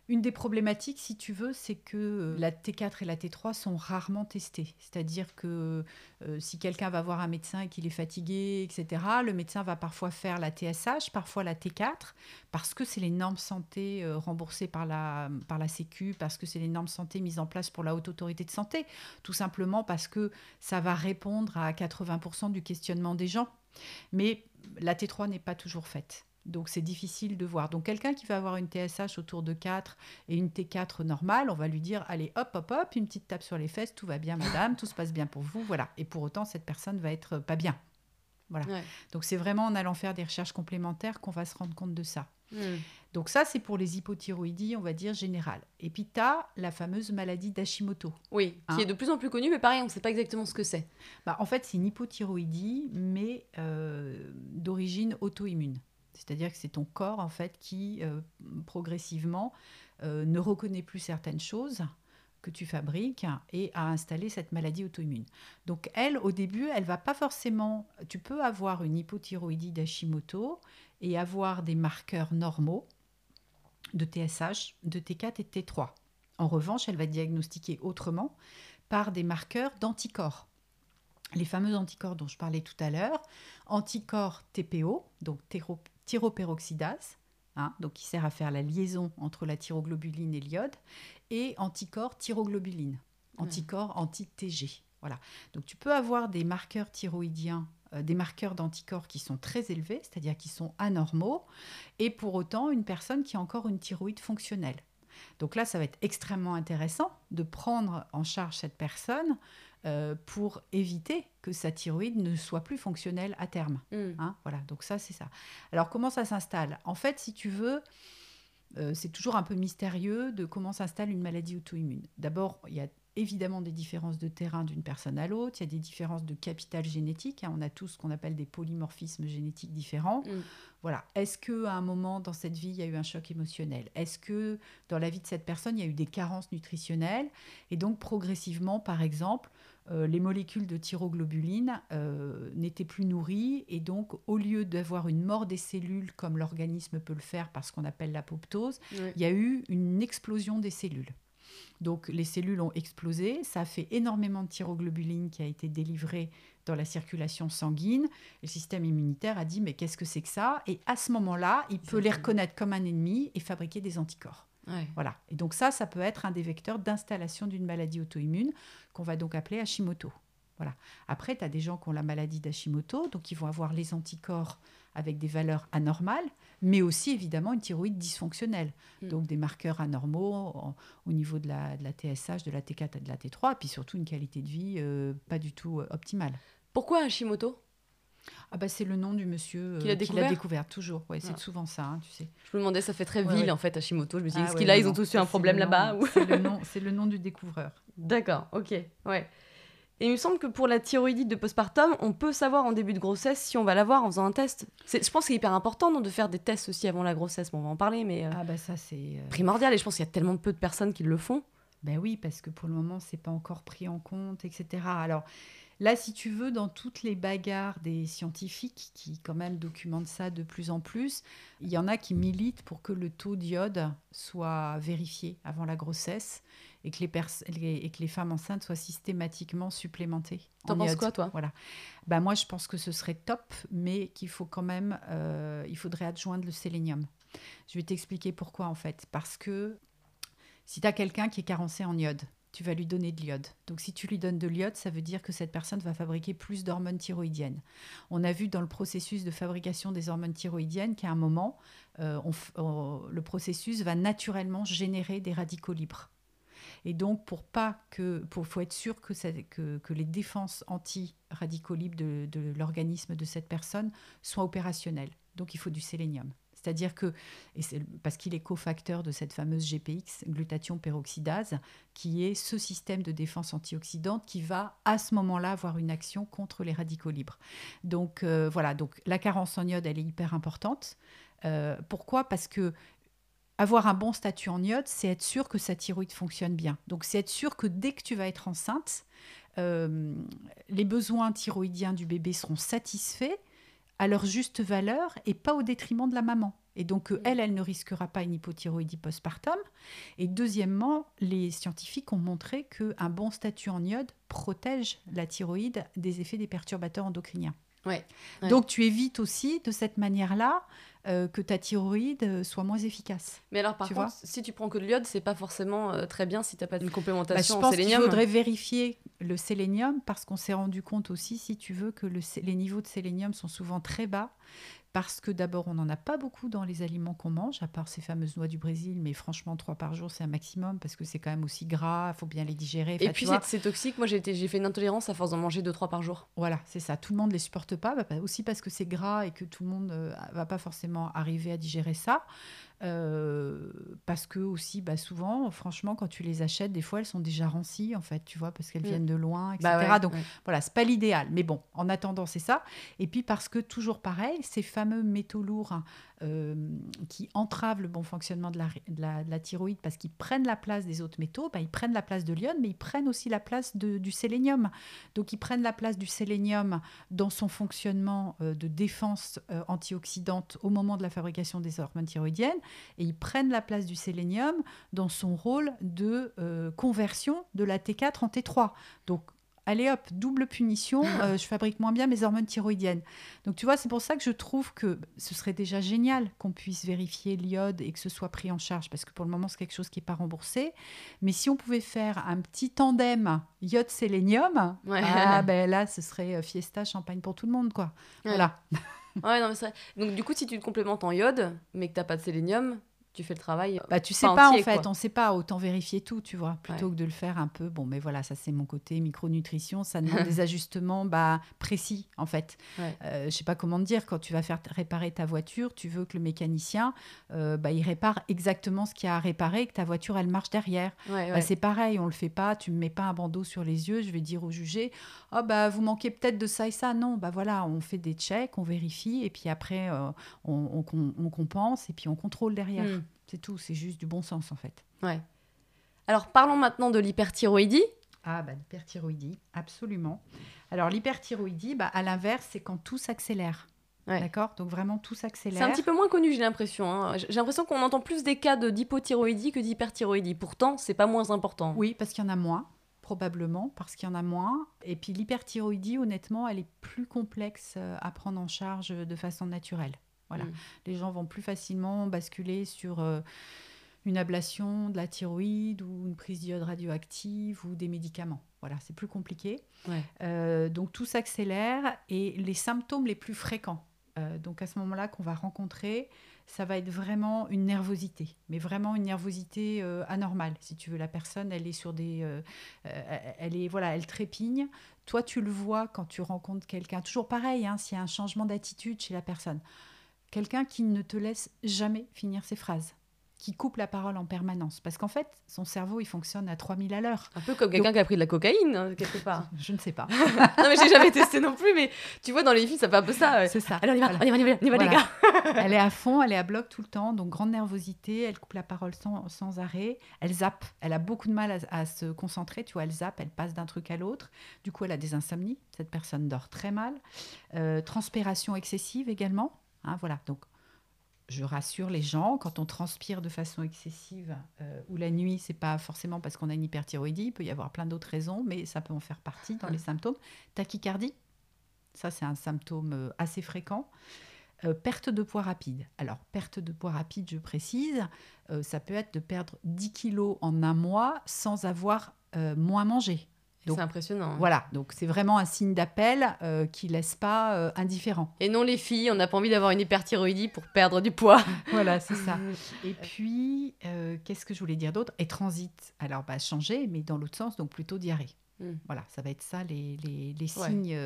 une des problématiques, si tu veux, c'est que euh, la T4 et la T3 sont rarement testées. C'est-à-dire que euh, si quelqu'un va voir un médecin et qu'il est fatigué, etc., le médecin va parfois faire la TSH, parfois la T4, parce que c'est les normes santé euh, remboursées par la, par la Sécu, parce que c'est les normes santé mises en place pour la haute autorité de santé, tout simplement parce que ça va répondre à 80% du questionnement des gens. Mais la T3 n'est pas toujours faite. Donc c'est difficile de voir. Donc quelqu'un qui va avoir une TSH autour de 4 et une T4 normale, on va lui dire allez hop hop hop, une petite tape sur les fesses, tout va bien madame, tout se passe bien pour vous, voilà. Et pour autant cette personne va être pas bien. Voilà. Ouais. Donc c'est vraiment en allant faire des recherches complémentaires qu'on va se rendre compte de ça. Hmm. Donc ça c'est pour les hypothyroïdies, on va dire générales. Et puis tu as la fameuse maladie d'Hashimoto. Oui, qui Hein. est de plus en plus connue, mais pareil, on ne sait pas exactement ce que c'est. Bah, en fait, c'est une hypothyroïdie, mais euh, d'origine auto-immune. C'est-à-dire que c'est ton corps, en fait, qui, euh, progressivement, euh, ne reconnaît plus certaines choses que tu fabriques et a installé cette maladie auto-immune. Donc, elle, au début, elle va pas forcément... Tu peux avoir une hypothyroïdie d'Hashimoto et avoir des marqueurs normaux de TSH, de T4 et de T3. En revanche, elle va diagnostiquer autrement par des marqueurs d'anticorps les fameux anticorps dont je parlais tout à l'heure, anticorps TPO, donc thyro- thyroperoxydase, hein, donc qui sert à faire la liaison entre la thyroglobuline et l'iode, et anticorps thyroglobuline, anticorps anti-TG. Voilà. Donc tu peux avoir des marqueurs thyroïdiens, euh, des marqueurs d'anticorps qui sont très élevés, c'est-à-dire qui sont anormaux, et pour autant une personne qui a encore une thyroïde fonctionnelle. Donc là, ça va être extrêmement intéressant de prendre en charge cette personne euh, pour éviter que sa thyroïde ne soit plus fonctionnelle à terme. Hmm. hein. voilà, donc ça, c'est ça. Alors, comment ça s'installe? En fait, si tu veux, euh, c'est toujours un peu mystérieux de comment s'installe une maladie auto-immune. D'abord, il y a évidemment des différences de terrain d'une personne à l'autre, il y a des différences de capital génétique, hein. on a tous ce qu'on appelle des polymorphismes génétiques différents. Mm. Voilà, est-ce que à un moment dans cette vie, il y a eu un choc émotionnel? Est-ce que dans la vie de cette personne, il y a eu des carences nutritionnelles? Et donc progressivement, par exemple, euh, les molécules de thyroglobuline euh, n'étaient plus nourries et donc au lieu d'avoir une mort des cellules comme l'organisme peut le faire par ce qu'on appelle l'apoptose, il y a eu une explosion des cellules. Donc les cellules ont explosé, ça a fait énormément de thyroglobuline qui a été délivrée dans la circulation sanguine. Le système immunitaire a dit mais qu'est-ce que c'est que ça? Et à ce moment-là, il peut les reconnaître comme un ennemi et fabriquer des anticorps. Ouais. Voilà. Et donc ça, ça peut être un des vecteurs d'installation d'une maladie auto-immune qu'on va donc appeler Hashimoto. Voilà. Après, tu as des gens qui ont la maladie d'Hashimoto, donc ils vont avoir les anticorps avec des valeurs anormales, mais aussi évidemment une thyroïde dysfonctionnelle. Mm. Donc des marqueurs anormaux en- au niveau de la, de la TSH, de la T4 et de la T3, et puis surtout une qualité de vie euh, pas du tout euh, optimale. Pourquoi Hashimoto? Ah bah c'est le nom du monsieur euh, Qui l'a découvert découvert, toujours. Ouais, c'est Ah. souvent ça, hein, tu sais. Je me demandais, ça fait très ville ouais. en fait, Hashimoto. Je me dit, Ah est-ce qu'il a, ils ont tous eu un problème là-bas ou... C'est le, [laughs] le nom du découvreur. D'accord, ok, ouais. Et il me semble que pour la thyroïdite de postpartum, on peut savoir en début de grossesse si on va l'avoir en faisant un test. Je pense que c'est hyper important non, de faire des tests aussi avant la grossesse. Bon, on va en parler, mais euh, Ah bah ça c'est... euh, primordial. Et je pense qu'il y a tellement peu de personnes qui le font. Ben oui, parce que pour le moment, c'est pas encore pris en compte, etc. Alors là, si tu veux, dans toutes les bagarres des scientifiques qui quand même documentent ça de plus en plus, il y en a qui militent pour que le taux d'iode soit vérifié avant la grossesse et que les, pers- les- et que les femmes enceintes soient systématiquement supplémentées. T'en en penses quoi, toi? Voilà. Ben moi, je pense que ce serait top, mais qu'il faut quand même, euh, il faudrait adjoindre le sélénium. Je vais t'expliquer pourquoi en fait. Parce que si tu as quelqu'un qui est carencé en iode, tu vas lui donner de l'iode. Donc si tu lui donnes de l'iode, ça veut dire que cette personne va fabriquer plus d'hormones thyroïdiennes. On a vu dans le processus de fabrication des hormones thyroïdiennes qu'à un moment, euh, on- le processus va naturellement générer des radicaux libres. Et donc, pour pas que, pour faut être sûr que, les défenses anti-radicaux libres de l'organisme de cette personne soient opérationnelles. Donc, il faut du sélénium. C'est-à-dire que, parce qu'il est cofacteur de cette fameuse GPX, glutathion peroxydase, qui est ce système de défense antioxydante qui va à ce moment-là avoir une action contre les radicaux libres. Donc euh, voilà, donc la carence en iode, elle est hyper importante. Euh, pourquoi? Parce que avoir un bon statut en iode, c'est être sûr que sa thyroïde fonctionne bien. Donc c'est être sûr que dès que tu vas être enceinte, euh, les besoins thyroïdiens du bébé seront satisfaits à leur juste valeur et pas au détriment de la maman. Et donc, euh, elle, elle ne risquera pas une hypothyroïdie postpartum. Et deuxièmement, les scientifiques ont montré qu'un bon statut en iode protège la thyroïde des effets des perturbateurs endocriniens. Ouais, ouais. Donc, tu évites aussi de cette manière-là euh, que ta thyroïde euh, soit moins efficace. Mais alors, par Tu contre, si tu prends que de l'iode, c'est pas forcément euh, très bien si t'as pas une Bah, je complémentation en pense sélénium. faudrait vérifier le sélénium parce qu'on s'est rendu compte aussi, si tu veux, que le les niveaux de sélénium sont souvent très bas. Parce que d'abord, on n'en a pas beaucoup dans les aliments qu'on mange, à part ces fameuses noix du Brésil, mais franchement, trois par jour, c'est un maximum parce que c'est quand même aussi gras, il faut bien les digérer. Et puis tu c'est toxique. Moi j'ai fait une intolérance à force d'en manger 2-3 par jour. Voilà, c'est ça. Tout le monde ne les supporte pas, bah, bah, aussi parce que c'est gras et que tout le monde ne va pas forcément arriver à digérer ça. Euh, parce que aussi, bah, souvent, franchement, quand tu les achètes, des fois, elles sont déjà rancies, en fait, tu vois, parce qu'elles Mm. viennent de loin, etc. Bah ouais, Donc, ouais. voilà, c'est pas l'idéal. Mais bon, en attendant, c'est ça. Et puis parce que, toujours pareil, ces fameux métaux lourds hein, euh, qui entravent le bon fonctionnement de la, de la, de la thyroïde parce qu'ils prennent la place des autres métaux, bah, ils prennent la place de l'iode, mais ils prennent aussi la place de- du sélénium. Donc, ils prennent la place du sélénium dans son fonctionnement euh, de défense antioxydante au moment de la fabrication des hormones thyroïdiennes, et ils prennent la place du sélénium dans son rôle de euh, conversion de la T4 en T3. Donc, allez hop, double punition, [laughs] euh, je fabrique moins bien mes hormones thyroïdiennes. Donc, tu vois, c'est pour ça que je trouve que ce serait déjà génial qu'on puisse vérifier l'iode et que ce soit pris en charge, parce que pour le moment, c'est quelque chose qui n'est pas remboursé. Mais si on pouvait faire un petit tandem iode-sélénium, Ouais. ah, [laughs] ben là, ce serait euh, fiesta, champagne pour tout le monde, quoi. Ouais. Voilà. Ouais, non, mais c'est vrai. Donc, du coup, si tu te complémentes en iode, mais que t'as pas de sélénium, tu fais le travail. Bah, tu sais pas, en fait, on sait pas, autant vérifier tout, tu vois, plutôt que de le faire un peu. Bon, mais voilà, ça c'est mon côté micronutrition, ça demande [laughs] des ajustements bah, précis, en fait. Ouais. Euh, je sais pas comment te dire, quand tu vas faire réparer ta voiture, tu veux que le mécanicien, euh, bah, il répare exactement ce qu'il y a à réparer, que ta voiture, elle marche derrière. Bah, c'est pareil, on le fait pas, tu me mets pas un bandeau sur les yeux, je vais dire au jugé, oh, bah, vous manquez peut-être de ça et ça. Non, bah voilà, on fait des checks, on vérifie, et puis après, euh, on, on, compense, et puis on contrôle derrière. Hmm. C'est tout, c'est juste du bon sens en fait. Ouais. Alors parlons maintenant de l'hyperthyroïdie. Ah bah l'hyperthyroïdie, absolument. Alors l'hyperthyroïdie, bah, à l'inverse, c'est quand tout s'accélère. D'accord? Donc vraiment tout s'accélère. C'est un petit peu moins connu, j'ai l'impression. Hein. J'ai l'impression qu'on entend plus des cas de d'hypothyroïdie que d'hyperthyroïdie. Pourtant, c'est pas moins important. Oui, parce qu'il y en a moins, probablement, parce qu'il y en a moins. Et puis l'hyperthyroïdie, honnêtement, elle est plus complexe euh, à prendre en charge de façon naturelle. Voilà. Mm. Les gens vont plus facilement basculer sur euh, une ablation de la thyroïde ou une prise d'iode radioactive ou des médicaments. Voilà, c'est plus compliqué. Euh, donc tout s'accélère et les symptômes les plus fréquents, euh, donc à ce moment-là qu'on va rencontrer, ça va être vraiment une nervosité, mais vraiment une nervosité anormale. Si tu veux, la personne, elle est sur des, elle est voilà, elle trépigne. Toi, tu le vois quand tu rencontres quelqu'un. Toujours pareil, hein, s'il y a un changement d'attitude chez la personne. Quelqu'un qui ne te laisse jamais finir ses phrases, qui coupe la parole en permanence. Parce qu'en fait, son cerveau, il fonctionne à 3000 à l'heure. Un peu comme quelqu'un qui a pris de la cocaïne, hein, quelque part. [laughs] Je ne sais pas. [laughs] non, mais j'ai jamais testé non plus, mais tu vois, dans les films, ça fait un peu ça. C'est ça. Allez, on y va, on y va, on y va, les gars. elle est à fond, elle est à bloc tout le temps, donc grande nervosité, elle coupe la parole sans, sans arrêt, elle zappe, elle a beaucoup de mal à, se concentrer, tu vois, elle zappe, elle passe d'un truc à l'autre. Du coup, elle a des insomnies, cette personne dort très mal. Euh, transpiration excessive également Hein, voilà, donc je rassure les gens, quand on transpire de façon excessive euh, ou la nuit, c'est pas forcément parce qu'on a une hyperthyroïdie, il peut y avoir plein d'autres raisons, mais ça peut en faire partie dans les symptômes. Tachycardie, ça c'est un symptôme euh, assez fréquent. Euh, perte de poids rapide. Alors, perte de poids rapide, je précise, ça peut être de perdre 10 kilos en un mois sans avoir moins mangé. C'est impressionnant. Hein. Voilà, donc c'est vraiment un signe d'appel euh, qui laisse pas euh, indifférent. Et non les filles, on n'a pas envie d'avoir une hyperthyroïdie pour perdre du poids. [laughs] voilà, c'est ça. [laughs] Et puis, euh, qu'est-ce que je voulais dire d'autre? Et transit, alors bah, changer, mais dans l'autre sens, donc plutôt diarrhée. Hmm. Voilà, ça va être ça les, les, les signes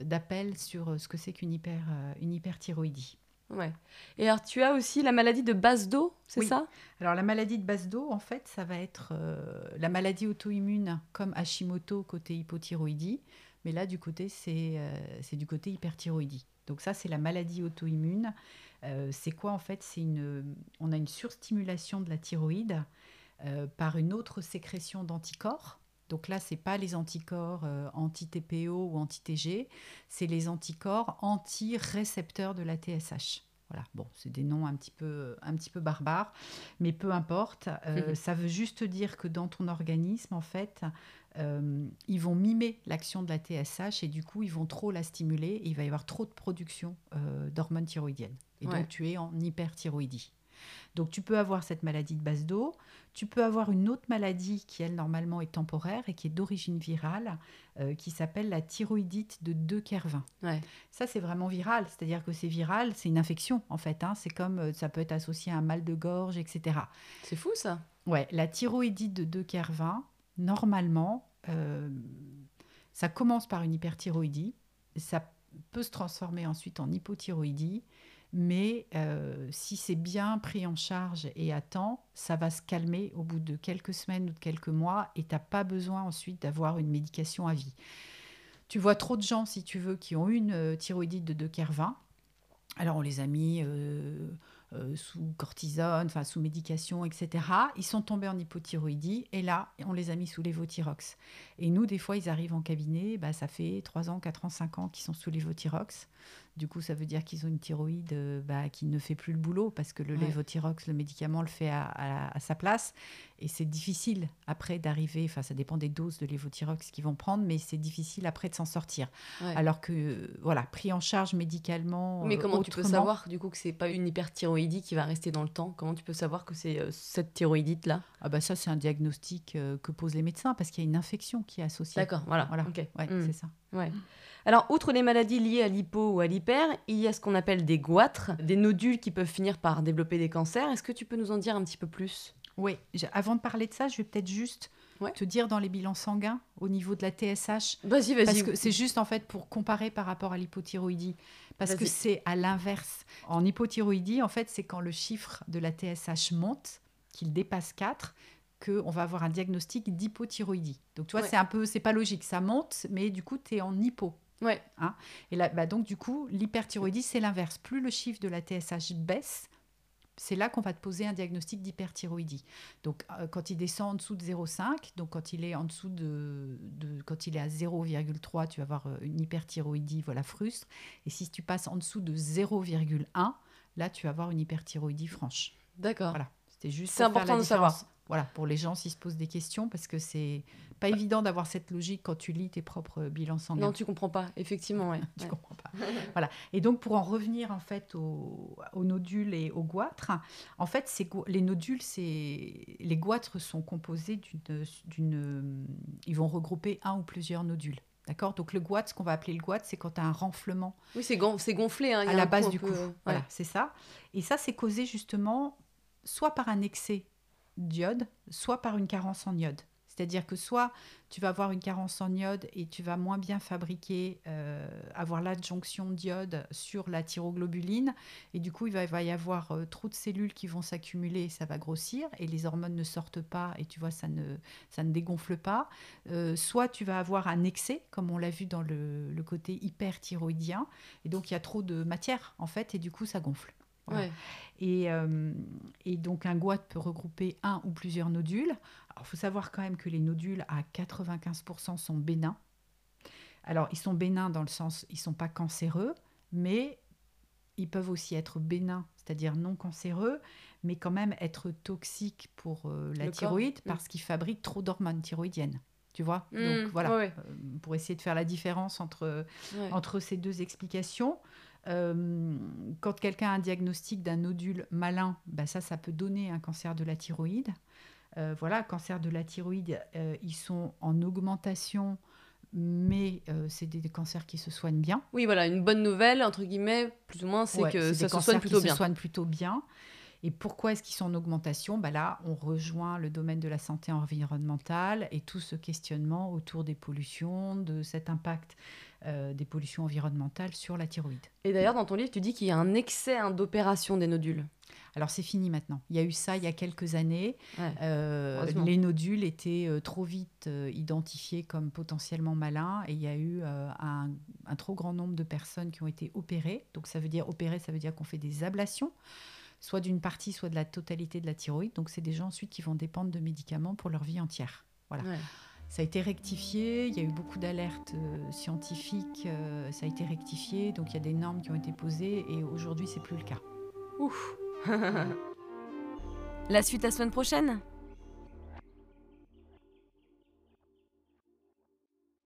d'appel sur ce que c'est qu'une hyper, une hyperthyroïdie. Ouais. Et alors, tu as aussi la maladie de base d'eau, c'est ça? Alors, la maladie de base d'eau, en fait, ça va être euh, la maladie auto-immune comme Hashimoto côté hypothyroïdie. Mais là, du côté, c'est euh, du côté hyperthyroïdie. Donc, ça, c'est la maladie auto-immune. Euh, c'est quoi, en fait? C'est une, On a une surstimulation de la thyroïde par une autre sécrétion d'anticorps. Donc là, ce n'est pas les anticorps anti-TPO ou anti-TG, c'est les anticorps anti-récepteurs de la TSH. Voilà, bon, c'est des noms un petit peu, un petit peu barbares, mais peu importe. Euh, ça veut juste dire que dans ton organisme, en fait, euh, ils vont mimer l'action de la TSH et du coup, ils vont trop la stimuler et il va y avoir trop de production euh, d'hormones thyroïdiennes. Et donc, tu es en hyperthyroïdie. Donc tu peux avoir cette maladie de base d'eau, tu peux avoir une autre maladie qui, elle, normalement est temporaire et qui est d'origine virale, euh, qui s'appelle la thyroïdite de De Kervin. Ça, c'est vraiment viral, c'est-à-dire que c'est viral, c'est une infection en fait. Hein. C'est comme euh, ça peut être associé à un mal de gorge, etc. C'est fou ça. Ouais, la thyroïdite de De Kervin, normalement, euh, ça commence par une hyperthyroïdie, ça peut se transformer ensuite en hypothyroïdie mais euh, si c'est bien pris en charge et à temps, ça va se calmer au bout de quelques semaines ou de quelques mois et tu n'as pas besoin ensuite d'avoir une médication à vie. Tu vois trop de gens, si tu veux, qui ont une euh, thyroïdite de 2 20 Alors on les a mis euh, sous cortisone, enfin sous médication, etc. Ils sont tombés en hypothyroïdie et là, on les a mis sous lévothyrox. Et nous, des fois, ils arrivent en cabinet, bah, ça fait 3 ans, 4 ans, 5 ans qu'ils sont sous lévothyrox. Du coup, ça veut dire qu'ils ont une thyroïde euh, bah, qui ne fait plus le boulot parce que le lévothyrox, le médicament, le fait à, sa place. Et c'est difficile après d'arriver, enfin ça dépend des doses de lévothyrox qu'ils vont prendre, mais c'est difficile après de s'en sortir. Alors que, voilà, pris en charge médicalement. Mais comment tu peux savoir du coup que c'est pas une hyperthyroïdie qui va rester dans le temps? Comment tu peux savoir que c'est cette thyroïdite là Ah bah ça c'est un diagnostic que posent les médecins parce qu'il y a une infection qui est associée. D'accord, voilà. voilà. Ouais, hmm. c'est ça. Ouais. Alors, outre les maladies liées à l'hypo ou à l'hyper, il y a ce qu'on appelle des goitres, des nodules qui peuvent finir par développer des cancers. Est-ce que tu peux nous en dire un petit peu plus? Oui, avant de parler de ça, je vais peut-être juste te dire dans les bilans sanguins au niveau de la TSH. Vas-y, vas-y. Parce que c'est juste en fait pour comparer par rapport à l'hypothyroïdie. Parce que c'est à l'inverse. En hypothyroïdie, en fait, c'est quand le chiffre de la TSH monte, qu'il dépasse 4, qu'on va avoir un diagnostic d'hypothyroïdie. Donc tu vois, c'est un peu, c'est pas logique, ça monte, mais du coup, tu es en hypo. Ouais. Hein et là, bah donc du coup, l'hyperthyroïdie, c'est l'inverse. Plus le chiffre de la TSH baisse, c'est là qu'on va te poser un diagnostic d'hyperthyroïdie. Donc, euh, quand il descend en dessous de 0,5, donc quand il est en dessous de, quand il est à 0,3, tu vas avoir euh, une hyperthyroïdie, voilà, frustre. Et si tu passes en dessous de 0,1, là, tu vas avoir une hyperthyroïdie franche. D'accord. Voilà. C'était juste. C'est important de savoir voilà, pour les gens s'ils se posent des questions, parce que c'est pas évident d'avoir cette logique quand tu lis tes propres bilans sanguins. Non, tu comprends pas, effectivement, ouais. [laughs] tu comprends pas. voilà. Et donc pour en revenir en fait aux, nodules et aux goitres, en fait, c'est les nodules, c'est les goitres sont composés d'une, ils vont regrouper un ou plusieurs nodules. D'accord? Donc le goitre, ce qu'on va appeler le goitre, c'est quand tu as un renflement. Oui, c'est, gonflé. Hein, à la base du cou. Voilà, c'est ça. Et ça, c'est causé justement soit par un excès d'iode, soit par une carence en iode. C'est-à-dire que soit tu vas avoir une carence en iode et tu vas moins bien fabriquer, euh, avoir l'adjonction d'iode sur la thyroglobuline, et du coup il va, y avoir euh, trop de cellules qui vont s'accumuler, ça va grossir, et les hormones ne sortent pas, et tu vois, ça ne, ça ne dégonfle pas. Euh, soit tu vas avoir un excès, comme on l'a vu dans le, le côté hyperthyroïdien, et donc il y a trop de matière en fait, et du coup ça gonfle. Euh, et, donc un goitre peut regrouper un ou plusieurs nodules. il faut savoir quand même que les nodules à 95% sont bénins. Alors ils sont bénins dans le sens, ils sont pas cancéreux, mais ils peuvent aussi être bénins, c'est-à-dire non cancéreux, mais quand même être toxiques pour euh, la thyroïde mm. parce qu'ils fabriquent trop d'hormones thyroïdiennes. Tu vois? Mm. Donc voilà, euh, pour essayer de faire la différence entre, entre ces deux explications. Euh, quand quelqu'un a un diagnostic d'un nodule malin, bah ça, ça peut donner un cancer de la thyroïde. Euh, voilà, cancer de la thyroïde, euh, ils sont en augmentation, mais c'est des, cancers qui se soignent bien. Oui, voilà, une bonne nouvelle, entre guillemets, plus ou moins, c'est que ça se soigne plutôt qui bien. se soignent plutôt bien. Et pourquoi est-ce qu'ils sont en augmentation? Bah Là, on rejoint le domaine de la santé environnementale et tout ce questionnement autour des pollutions, de cet impact euh, des pollutions environnementales sur la thyroïde. Et d'ailleurs, dans ton livre, tu dis qu'il y a un excès hein, d'opération des nodules. Alors c'est fini maintenant. Il y a eu ça il y a quelques années. Euh, les nodules étaient euh, trop vite identifiés comme potentiellement malins et il y a eu un, un, trop grand nombre de personnes qui ont été opérées. Donc ça veut dire opérer, ça veut dire qu'on fait des ablations soit d'une partie, soit de la totalité de la thyroïde. Donc, c'est des gens ensuite qui vont dépendre de médicaments pour leur vie entière. Voilà. Ça a été rectifié, il y a eu beaucoup d'alertes euh, scientifiques, euh, ça a été rectifié, donc il y a des normes qui ont été posées et aujourd'hui c'est plus le cas. Ouf [laughs] La suite la semaine prochaine?